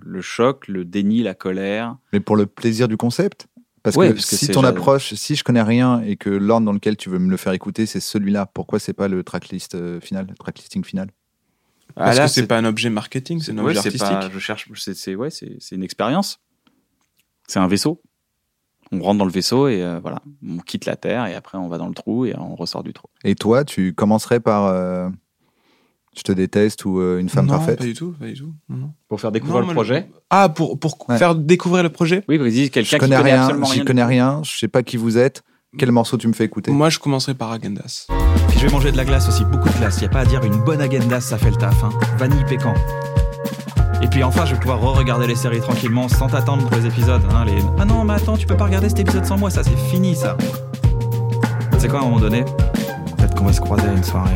le choc, le déni, la colère. Mais pour le plaisir du concept? Parce Ouais, que parce que si ton approche, si je connais rien et que l'ordre dans lequel tu veux me le faire écouter, c'est celui-là, pourquoi c'est pas le tracklist euh, final, le tracklisting final? Parce Ah, là, que c'est pas un objet marketing, c'est un objet artistique. pas- je cherche, c'est ouais, c'est c'est une expérience. C'est un vaisseau. On rentre dans le vaisseau et euh, voilà, on quitte la Terre et après on va dans le trou et on ressort du trou. Et toi, tu commencerais par euh, Je te déteste ou euh, Une femme non, parfaite pas du tout, pas du tout. Non. Pour faire découvrir Non, le moi, projet. Ah, pour, pour Ouais. faire découvrir le projet Oui, vas-y, Je quelqu'un qui connais connaît rien, absolument j'y rien. connais rien, je sais pas qui vous êtes. Quel morceau tu me fais écouter Moi, je commencerai par Agendas. Puis je vais manger de la glace aussi, beaucoup de glace. Y a pas à dire, une bonne agendas, ça fait le taf. Hein. Vanille pécan. Et puis enfin, je vais pouvoir re-regarder les séries tranquillement, sans t'attendre pour les épisodes. Hein, les... Ah non, mais attends, tu peux pas regarder cet épisode sans moi, ça c'est fini ça. C'est quoi à un moment donné Peut-être qu'on va se croiser à une soirée.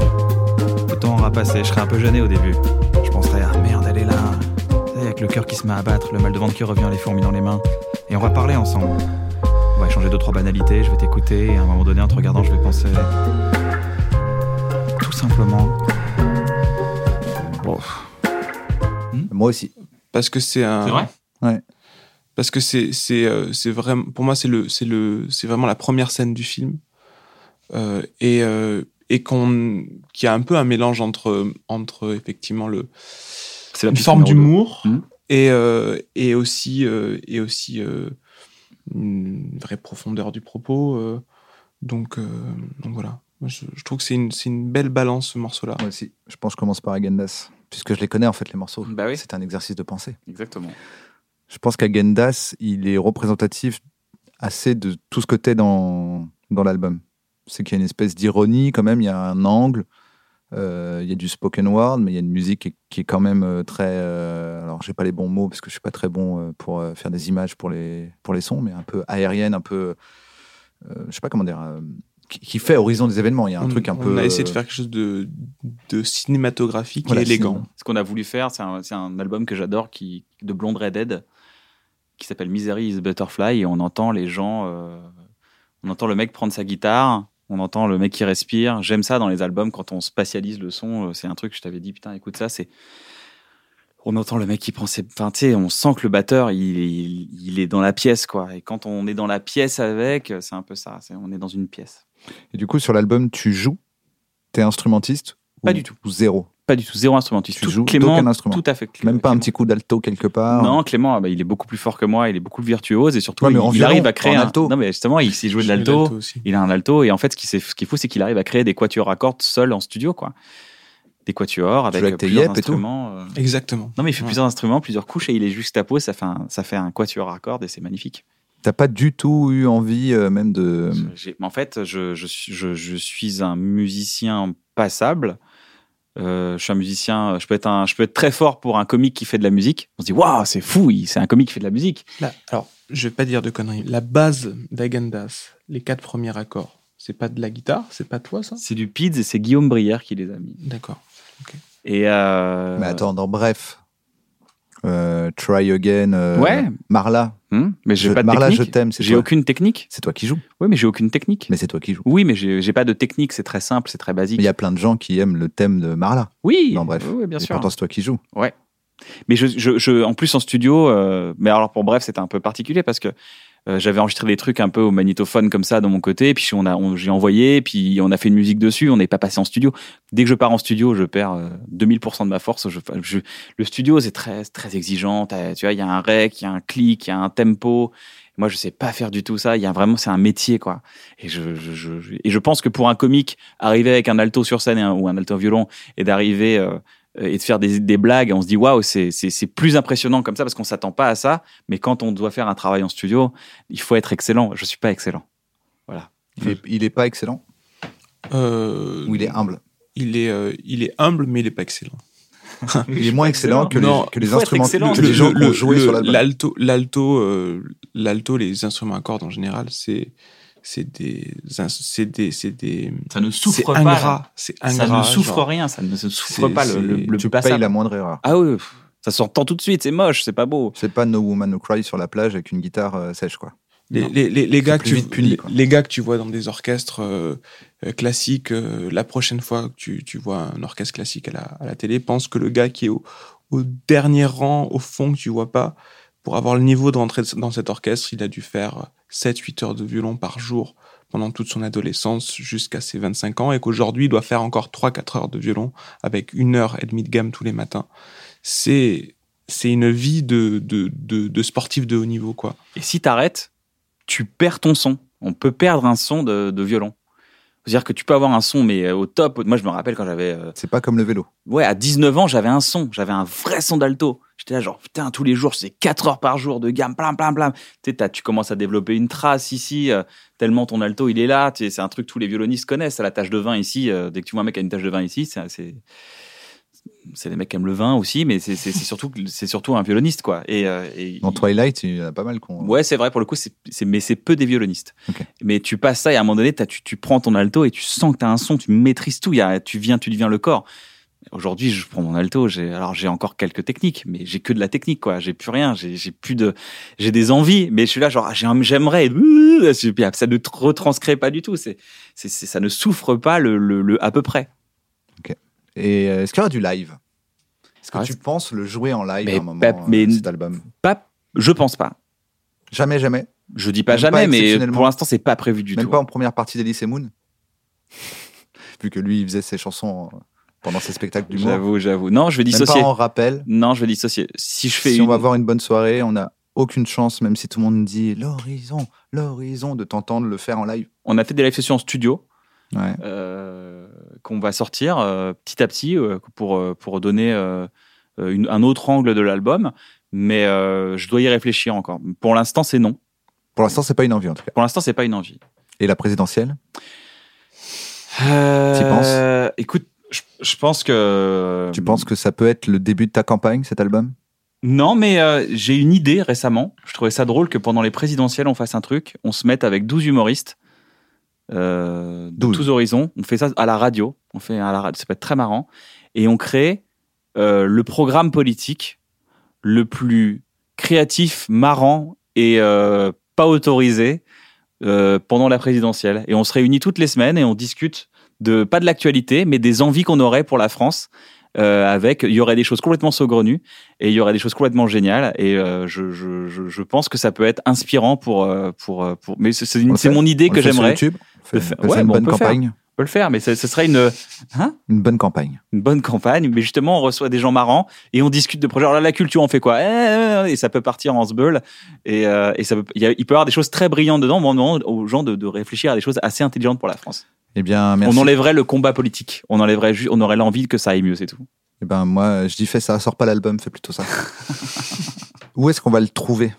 Aura passé, je serai un peu gêné au début. Je penserai, ah merde, elle est là. Avec le cœur qui se met à battre, le mal de ventre qui revient, les fourmis dans les mains. Et on va parler ensemble. On va échanger deux, trois banalités, je vais t'écouter, et à un moment donné, en te regardant, je vais penser. Tout simplement. Bon. Moi aussi. Parce que c'est un. C'est vrai? Ouais. Parce que c'est c'est euh, c'est vraiment pour moi c'est le c'est le c'est vraiment la première scène du film Euh, et euh, et qu'on qui a un peu un mélange entre entre effectivement le C'est la une forme d'humour Mhm. et euh, et aussi euh, et aussi euh, une vraie profondeur du propos euh, donc euh, donc voilà Moi, je, je trouve que c'est une, c'est une belle balance ce morceau-là. Moi aussi. Je pense que je commence par Agendas, puisque je les connais en fait les morceaux. Bah oui. C'est un exercice de pensée. Exactement. Je pense qu'Agendas, il est représentatif assez de tout ce que t'es dans, dans l'album. C'est qu'il y a une espèce d'ironie quand même, il y a un angle, euh, il y a du spoken word, mais il y a une musique qui est, qui est quand même euh, très... euh, alors, j'ai pas les bons mots parce que je suis pas très bon euh, pour faire des images pour les, pour les sons, mais un peu aérienne, un peu... euh, je sais pas comment dire... euh, qui, fait horizon des événements. Il y a un on, truc un on peu... a essayé de faire quelque chose de, de cinématographique Voilà, et élégant. cinéma. Ce qu'on a voulu faire, c'est un, c'est un album que j'adore qui, de Blonde Redhead qui s'appelle Misery is Butterfly et on entend les gens, euh, on entend le mec prendre sa guitare, on entend le mec qui respire. J'aime ça dans les albums quand on spatialise le son. euh, C'est un truc que je t'avais dit, putain, écoute ça, c'est. On entend le mec qui prend ses. Enfin, tu sais, on sent que le batteur, il, il, il est dans la pièce, quoi. Et quand on est dans la pièce avec, c'est un peu ça. On est dans une pièce. Et du coup, sur l'album, tu joues? T'es instrumentiste? Pas ou- du tout. Ou zéro? Pas du tout, zéro instrumentiste. Tu joues Clément, d'aucun instrument. tout à fait. Même pas un petit coup d'alto quelque part Non, Clément, ah bah, il est beaucoup plus fort que moi, il est beaucoup plus virtuose et surtout, Ouais, mais il, violon, arrive à créer un alto. Non, mais justement, il sait jouer de l'alto. Il a un alto et en fait, ce qui, ce qu'il faut, c'est qu'il arrive à créer des quatuors à cordes seul en studio, quoi. Des quatuors avec, avec plusieurs yep et tout. instruments. euh. Exactement. Non, mais il fait Ouais. plusieurs instruments, plusieurs couches et il est juxtapose, ça fait un, ça fait un quatuor à cordes et c'est magnifique. T'as pas du tout eu envie euh, même de. En fait, je, je, suis- je, je suis un musicien passable. Euh, je suis un musicien. Je peux être un, je peux être très fort pour un comique qui fait de la musique. On se dit waouh, c'est fou, il- c'est un comique qui fait de la musique. Là, alors, je vais pas dire de conneries. La base d'Agendas, les quatre premiers accords, c'est pas de la guitare, c'est pas toi ça? C'est du Pids et c'est Guillaume Brière qui les a mis. D'accord. Et euh, Mais attends, dans bref. Euh, try again. euh, Ouais. Marla. hmm, mais j'ai pas de Marla, technique. je t'aime, J'ai aucune technique. C'est toi qui joues. Oui, mais j'ai aucune technique. Mais c'est toi qui joues. Oui, mais j'ai pas de technique. C'est très simple, c'est très Mais basique. il y a plein de gens qui aiment le thème de Marla. Oui, Non, bref. oui, bien Et sûr. pourtant, c'est toi qui joues. Mais je, je, je- en plus en studio, euh, mais alors pour bref, c'était un peu particulier parce que euh, j'avais enregistré des trucs un peu au magnétophone comme ça de mon côté, puis on a, on- j'ai envoyé, puis on a fait une musique dessus. On n'est pas passé en studio. Dès que je pars en studio, je perds euh, 2000% de ma force. Je, je- le studio, c'est très, très exigeant. Tu vois, il y a un rec, il y a un clic, il y a un tempo. Moi, je sais pas faire du tout ça. Il y a vraiment, c'est un métier, quoi. Et je, je, je- et je pense que pour un comique, arriver avec un alto sur scène un- ou un alto violon et d'arriver euh, et de faire des, des blagues, on se dit waouh, c'est c'est- c'est plus impressionnant comme ça parce qu'on s'attend pas à ça. Mais quand on doit faire un travail en studio, il faut être excellent. Je suis pas excellent. Voilà. Il est, il est pas excellent Euh, ou il est humble il est, euh, il est humble, mais il est pas excellent. Il est moins excellent que les, Non, que les faut être instruments que les gens qui ont joué le- sur l'album. L'alto, l'alto, euh, l'alto, les instruments à cordes en général, c'est, c'est des, c'est des, c'est des, Ça ne souffre c'est pas. ingrat, c'est Ça ingrat. ne souffre genre. rien. Ça ne se souffre pas le, le, tu passable. payes la moindre erreur. Ah oui, ça s'entend tout de suite. C'est moche, c'est pas beau. C'est pas No Woman No Cry sur la plage avec une guitare euh, sèche, quoi. Les, les, les, les gars que tu, puni, les, gars que tu vois dans des orchestres euh, euh, classiques, euh, la prochaine fois que tu, tu vois un orchestre classique à la, à la télé, pense que le gars qui est au, au dernier rang, au fond, que tu vois pas, pour avoir le niveau de rentrer dans cet orchestre, il a dû faire 7-8 heures de violon par jour pendant toute son adolescence jusqu'à ses 25 ans et qu'aujourd'hui il doit faire encore 3-4 heures de violon avec une heure et demie de gamme tous les matins. C'est, c'est une vie de, de, de, sportif de haut niveau, quoi. Et si t'arrêtes, tu perds ton son. On peut perdre un son de violon. C'est-à-dire que tu peux avoir un son, mais euh, au top. Moi, je me rappelle quand j'avais. euh, C'est pas comme le vélo. ouais, à 19 ans, j'avais un son. J'avais un vrai son d'alto. J'étais là, genre, putain, tous les jours, c'est 4 heures par jour de gamme, plein, plein, plein. Tu sais, tu commences à développer une trace ici, euh, tellement ton alto, il est là. Tu sais, C'est un truc que tous les violonistes connaissent. La tache de vin ici, euh, dès que tu vois un mec qui a une tache de vin ici, c'est. C'est- des mecs qui aiment le vin aussi, mais c'est surtout, c'est surtout un violoniste, quoi. Et, euh, et Dans il- Twilight, il y en a pas mal qu'on. Ouais, c'est vrai, pour le coup, c'est, c'est- mais c'est peu des violonistes. Mais tu passes ça et à un moment donné, tu, tu prends ton alto et tu sens que tu as un son, tu maîtrises tout, y a, tu viens, tu deviens le corps. Aujourd'hui, je prends mon alto, alors j'ai encore quelques techniques, mais j'ai que de la technique, quoi. J'ai plus rien, j'ai, plus de, j'ai des envies, mais je suis là, genre, ah, j'aimerais, ça ne retranscrit pas du tout, c'est, ça ne souffre pas le, le, le à peu près. Et euh, est-ce qu'il y aura du live? Est-ce que Ah, tu penses le jouer en live Mais à un moment, pas- euh, mais- cet album? Pas, je pense pas. Jamais, jamais? Je dis pas Même pas jamais, mais pour l'instant, c'est pas prévu du Même tout. pas en première partie d'Elysée Moon? Vu que lui, il faisait ses chansons euh, pendant ses spectacles d'humour. J'avoue, j'avoue. Non, je vais Même dissocier. pas en rappel. Non, je vais dissocier. Si je fais Si une... on va avoir une bonne soirée, on n'a aucune chance, même si tout le monde dit l'horizon, l'horizon, de t'entendre le faire en live. on a fait des live sessions en studio. Ouais. euh, qu'on va sortir euh, petit à petit euh, pour, pour donner une- un autre angle de l'album. Mais je dois y réfléchir encore. Pour l'instant, c'est non. Pour l'instant, c'est pas une envie en tout cas. Pour l'instant, c'est pas une envie. Et la présidentielle? T'y penses? Écoute, je, je pense que. Tu penses que ça peut être le début de ta campagne, cet album? Non, mais euh, j'ai une idée récemment. Je trouvais ça drôle que pendant les présidentielles, on fasse un truc. On se mette avec 12 humoristes euh, de 12. tous horizons. On fait ça à la radio. On fait à la radio. Ça peut être très marrant. Et on crée euh, le programme politique le plus créatif, marrant et euh, pas autorisé pendant la présidentielle. Et on se réunit toutes les semaines et on discute de pas de l'actualité, mais des envies qu'on aurait pour la France. euh, avec, il y aurait des choses complètement saugrenues et il y aurait des choses complètement géniales. Et euh, je, je, je, pense que ça peut être inspirant pour pour pour. Mais c'est mon idée On que le On faire. on Ouais, une on bonne peut le faire. campagne. On peut le faire, mais ce ce serait une hein? Une bonne campagne. une bonne campagne, mais justement, on reçoit des gens marrants et on discute de projets. Alors là, la culture, on fait quoi? Eh, Et ça peut partir en sbeul. Et, euh, et ça peut, il, y a- il peut y avoir des choses très brillantes dedans, mais on demande aux gens de, de réfléchir à des choses assez intelligentes pour la France. Eh bien, merci. On enlèverait le combat politique. On enlèverait on aurait l'envie que ça aille mieux, c'est tout. Eh ben, moi, je dis fais ça, sors pas l'album, fais plutôt ça. Où est-ce qu'on va le trouver?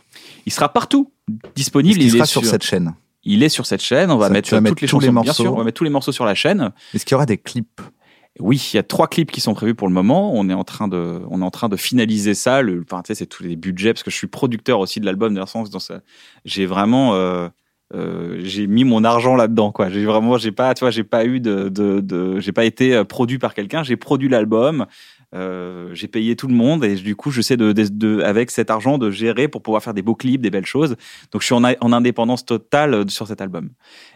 Il sera partout disponible. Il sera est sur cette chaîne Il est sur cette chaîne. On va Ça, mettre toutes mettre les tous les chansons, bien morceaux. sûr. On va mettre tous les morceaux sur la chaîne. Est-ce qu'il y aura des clips? Oui, il y a trois clips qui sont prévus pour le moment. On est en train de, on est en train de finaliser ça. Le, enfin, tu sais, c'est tous les budgets parce que je suis producteur aussi de l'album. Dans le sens, dans ça, j'ai vraiment, euh, euh, j'ai mis mon argent là-dedans, quoi. J'ai vraiment, j'ai pas, tu vois, j'ai pas eu de, de, de j'ai pas été euh, produit par quelqu'un. J'ai produit l'album. Euh, j'ai payé tout le monde et du coup, je sais de, de, de- avec cet argent de gérer pour pouvoir faire des beaux clips, des belles choses. Donc, je suis en, indépendance totale euh, sur cet album.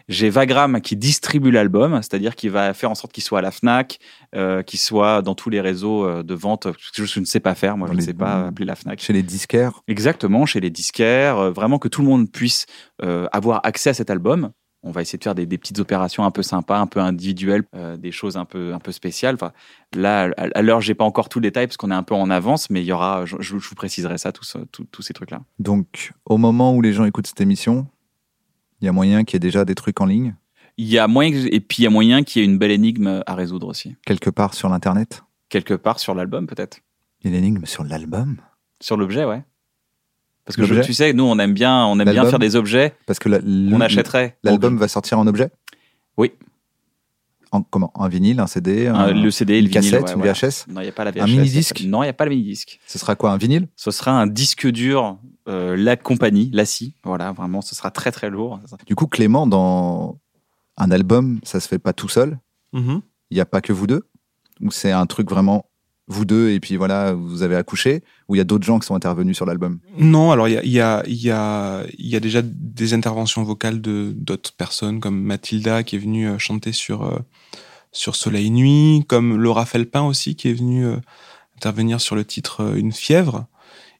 J'ai Vagram qui distribue l'album, c'est-à-dire qu'il va faire en sorte qu'il soit à la Fnac, euh, qu'il soit dans tous les réseaux de vente. que Je ne sais pas faire, moi, je ne sais pas appeler la Fnac. Chez les disquaires Exactement, chez les disquaires, vraiment que tout le monde puisse euh, avoir accès à cet album. On va essayer de faire des, des petites opérations un peu sympas, un peu individuelles, euh, des choses un peu un peu spéciales. Enfin, là, à, à l'heure, j'ai pas encore tout le détail parce qu'on est un peu en avance, mais il y aura, je, je vous préciserai ça, tous ces trucs-là. Donc, au moment où les gens écoutent cette émission, il y a moyen qu'il y ait déjà des trucs en ligne, Il y a moyen et puis il y a moyen qu'il y ait une belle énigme à résoudre aussi, quelque part sur l'internet? quelque part sur l'album peut-être. Une énigme sur l'album? Sur l'objet, ouais. Parce que je- tu sais, nous, on aime bien, on aime bien faire des objets Parce que la- achèterait. l'album va sortir en objet? Oui. En, comment? Un vinyle, un CD Un- un- le CD, une le vinyle, cassette, ouais, une voilà. VHS Non, il n'y a pas la VHS. Un a pas- Non, il n'y a pas le mini-disque. Ce sera quoi Un vinyle? Ce sera un disque dur, euh, la compagnie, la scie. Voilà, vraiment, ce sera très très lourd. Du coup, Clément, dans un album, ça se fait pas tout seul? Mhm. Il n'y a pas que vous deux? Ou c'est un truc vraiment vous deux et puis voilà, vous avez accouché Ou il y a d'autres gens qui sont intervenus sur l'album? Non, alors il y a, y, a, y, a, déjà des interventions vocales de d'autres personnes, comme Mathilda qui est venue euh, chanter sur, euh, sur Soleil Nuit, comme Laura Felpin aussi qui est venue euh, intervenir sur le titre Une fièvre.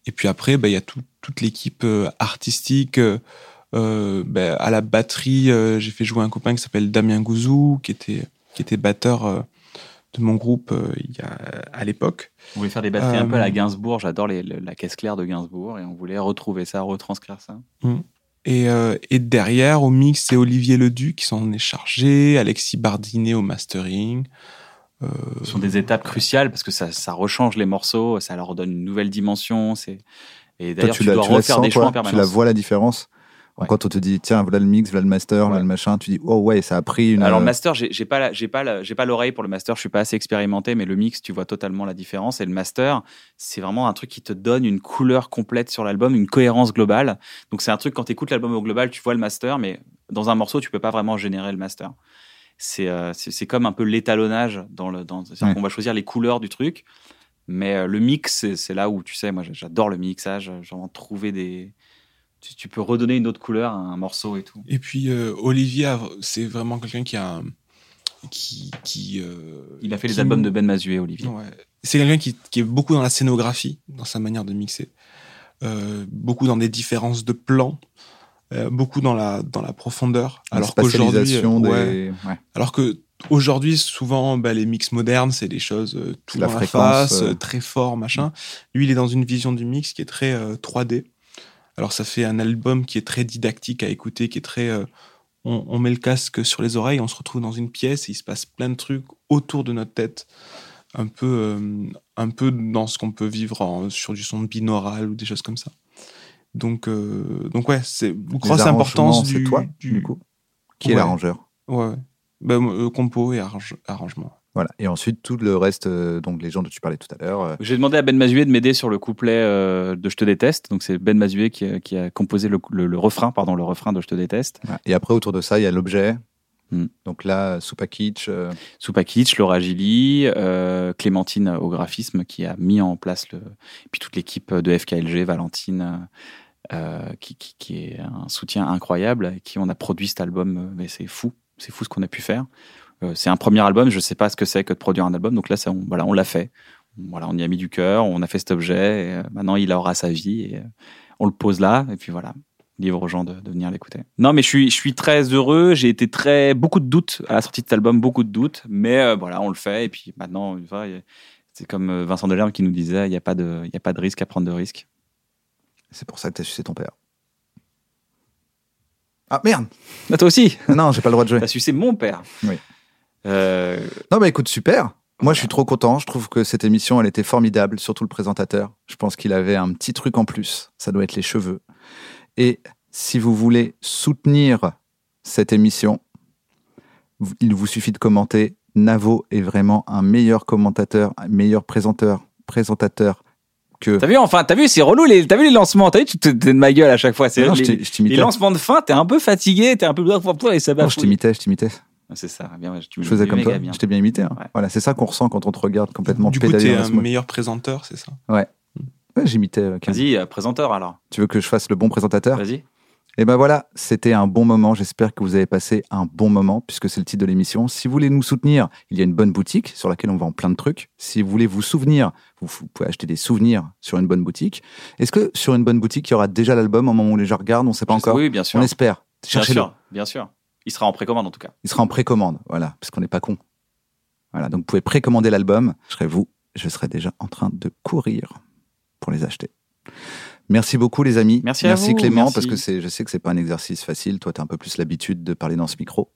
Et puis après, bah, il y a tout- toute l'équipe artistique. bah, à la batterie, j'ai fait jouer un copain qui s'appelle Damien Gouzou, qui était, qui était batteur de mon groupe euh, il y a, à l'époque. On voulait faire des batteries un Euh, peu à la Gainsbourg. J'adore les- la caisse claire de Gainsbourg et on voulait retrouver ça, retranscrire ça. Et, euh, et derrière, au mix, c'est Olivier Leduc qui s'en est chargé, Alexis Bardinet au mastering. Euh, Ce sont des étapes cruciales parce que ça, ça rechange les morceaux, ça leur donne une nouvelle dimension. C'est et Toi, d'ailleurs tu, dois refaire sens, des choix toi en? Permanence. Tu la vois la différence? Ouais. Quand on te dit, tiens, voilà le mix, voilà le master, voilà le machin, tu dis, oh ouais, ça a pris une. Alors le master, j'ai j'ai pas j'ai pas la- j'ai pas l'oreille pour le master, je suis pas assez expérimenté, mais le mix, tu vois totalement la différence. Et le master, c'est vraiment un truc qui te donne une couleur complète sur l'album, une cohérence globale. Donc c'est un truc quand tu écoutes l'album au global, tu vois le master, mais dans un morceau, tu peux pas vraiment générer le master. C'est euh, comme un peu l'étalonnage dans le dans. c'est-à-dire Ouais. qu'on va choisir les couleurs du truc, mais euh, le mix, c'est- là où tu sais, moi j'adore le mixage, genre trouver des tu, tu peux redonner une autre couleur à un morceau et tout. Et puis euh, Olivier, c'est vraiment quelqu'un qui a qui qui euh, Il a fait les albums de Ben Mazué, Olivier. Ouais. C'est quelqu'un qui, qui est beaucoup dans la scénographie, dans sa manière de mixer, Euh, beaucoup dans des différences de plans, beaucoup dans la dans la profondeur. la Alors qu'aujourd'hui, des. ouais, ouais. alors que aujourd'hui, souvent, bah, les mix modernes, c'est des choses euh, tout La dans la fréquence, face, euh, très fort, machin. Lui, il est dans une vision du mix qui est très euh, 3D. Alors ça fait un album qui est très didactique à écouter, qui est très euh, on, on met le casque sur les oreilles, on se retrouve dans une pièce et il se passe plein de trucs autour de notre tête, un peu, euh, un peu dans ce qu'on peut vivre en- sur du son binaural ou des choses comme ça. Donc, euh, donc ouais, c'est grosse importance c'est du, toi, du, du coup Qui est l'arrangeur Ouais, ouais. Ben, euh, compo et arrange- arrangement. Voilà. Et ensuite, tout le reste, euh, donc les gens dont tu parlais tout à l'heure. euh, J'ai demandé à Ben Mazué de m'aider sur le couplet euh, de Je te déteste. Donc c'est Ben Mazué qui, a- qui a composé le, le- le refrain, pardon, le refrain de Je te déteste. Et après, autour de ça, il y a l'objet. Hmm. Donc là, Soupa Kitsch. euh, Soupa Kitsch, Laura Gilly, Clémentine au graphisme qui a mis en place le. Et puis toute l'équipe de FKLG, Valentine, qui, qui, qui est un soutien incroyable, avec qui on a produit cet album. Mais c'est fou, c'est fou ce qu'on a pu faire. Euh, c'est un premier album, je sais pas ce que c'est que de produire un album, donc là, ça, on, voilà, on l'a fait. Voilà, on y a mis du cœur, on a fait cet objet, et, euh, maintenant il aura sa vie, et euh, on le pose là, et puis voilà, livre aux gens de, de venir l'écouter. Non, mais je suis, je suis très heureux, j'ai été très, beaucoup de doutes à la sortie de cet album, beaucoup de doutes, mais euh, voilà, on le fait, et puis maintenant, tu c'est comme Vincent Delerme qui nous disait, il n'y a, pas de- y a pas de risque à prendre de risque. C'est pour ça que t'as sucé ton père. Ah merde Ah, toi aussi, Non, j'ai pas le droit de jouer. t'as sucé mon père. Oui. Euh, Non, mais écoute, super. Moi, je suis trop content. Je trouve que cette émission, elle était formidable, surtout le présentateur. Je pense qu'il avait un petit truc en plus. Ça doit être les cheveux. Et si vous voulez soutenir cette émission, il vous suffit de commenter. Navo est vraiment un meilleur commentateur, un meilleur présenteur, présentateur que. T'as vu, enfin, t'as vu, c'est relou, les, t'as vu les lancements, t'as vu, tu te de ma gueule à chaque fois. C'est Non, les, t'ai- je t'imitais. les lancements de fin, t'es un peu fatigué, t'es un peu et ça Non, va. je t'imitais, je t'imitais. C'est ça, bien, tu me Je faisais comme toi. bien. Je t'ai bien imité. hein. Ouais. Voilà, c'est ça qu'on ressent quand on te regarde complètement Du coup, t'es un meilleur présenteur, c'est ça? Ouais, j'imitais. euh. Vas-y, euh, présenteur alors. Tu veux que je fasse le bon présentateur? Vas-y. Et ben voilà, c'était un bon moment. J'espère que vous avez passé un bon moment, puisque c'est le titre de l'émission. Si vous voulez nous soutenir, il y a une bonne boutique sur laquelle on vend plein de trucs. Si vous voulez vous souvenir, vous, vous pouvez acheter des souvenirs sur une bonne boutique. Est-ce que sur une bonne boutique, il y aura déjà l'album au moment où les gens regardent? On ne sait pas encore. Oui, bien sûr. On espère. Bien Cherchez-le. sûr, bien sûr. Il sera en précommande en tout cas. Il sera en précommande, voilà, parce qu'on n'est pas con. Voilà, donc vous pouvez précommander l'album. Je serai vous, je serai déjà en train de courir pour les acheter. Merci beaucoup les amis. Merci à vous, Clément merci. parce que c'est je sais que c'est pas un exercice facile. Toi tu as un peu plus l'habitude de parler dans ce micro.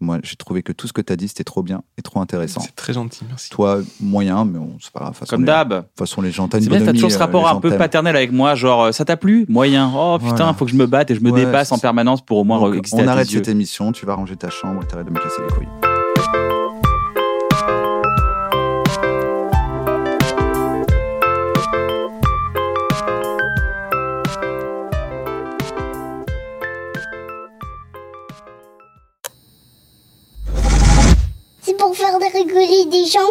Moi, j'ai trouvé que tout ce que tu as dit c'était trop bien et trop intéressant. C'est très gentil, merci. Toi moyen mais on c'est pas grave. Comme d'hab. De toute façon les gens une C'est bien, t'as toujours ce euh, rapport un peu t'aiment. paternel avec moi, genre euh, ça t'a plu? Moyen. Oh putain, Voilà. faut que je me batte et je me Ouais, dépasse en permanence pour au moins Donc, exister on à arrête tes yeux. cette émission, tu vas ranger ta chambre et t'arrêtes de me casser les couilles. Des gens.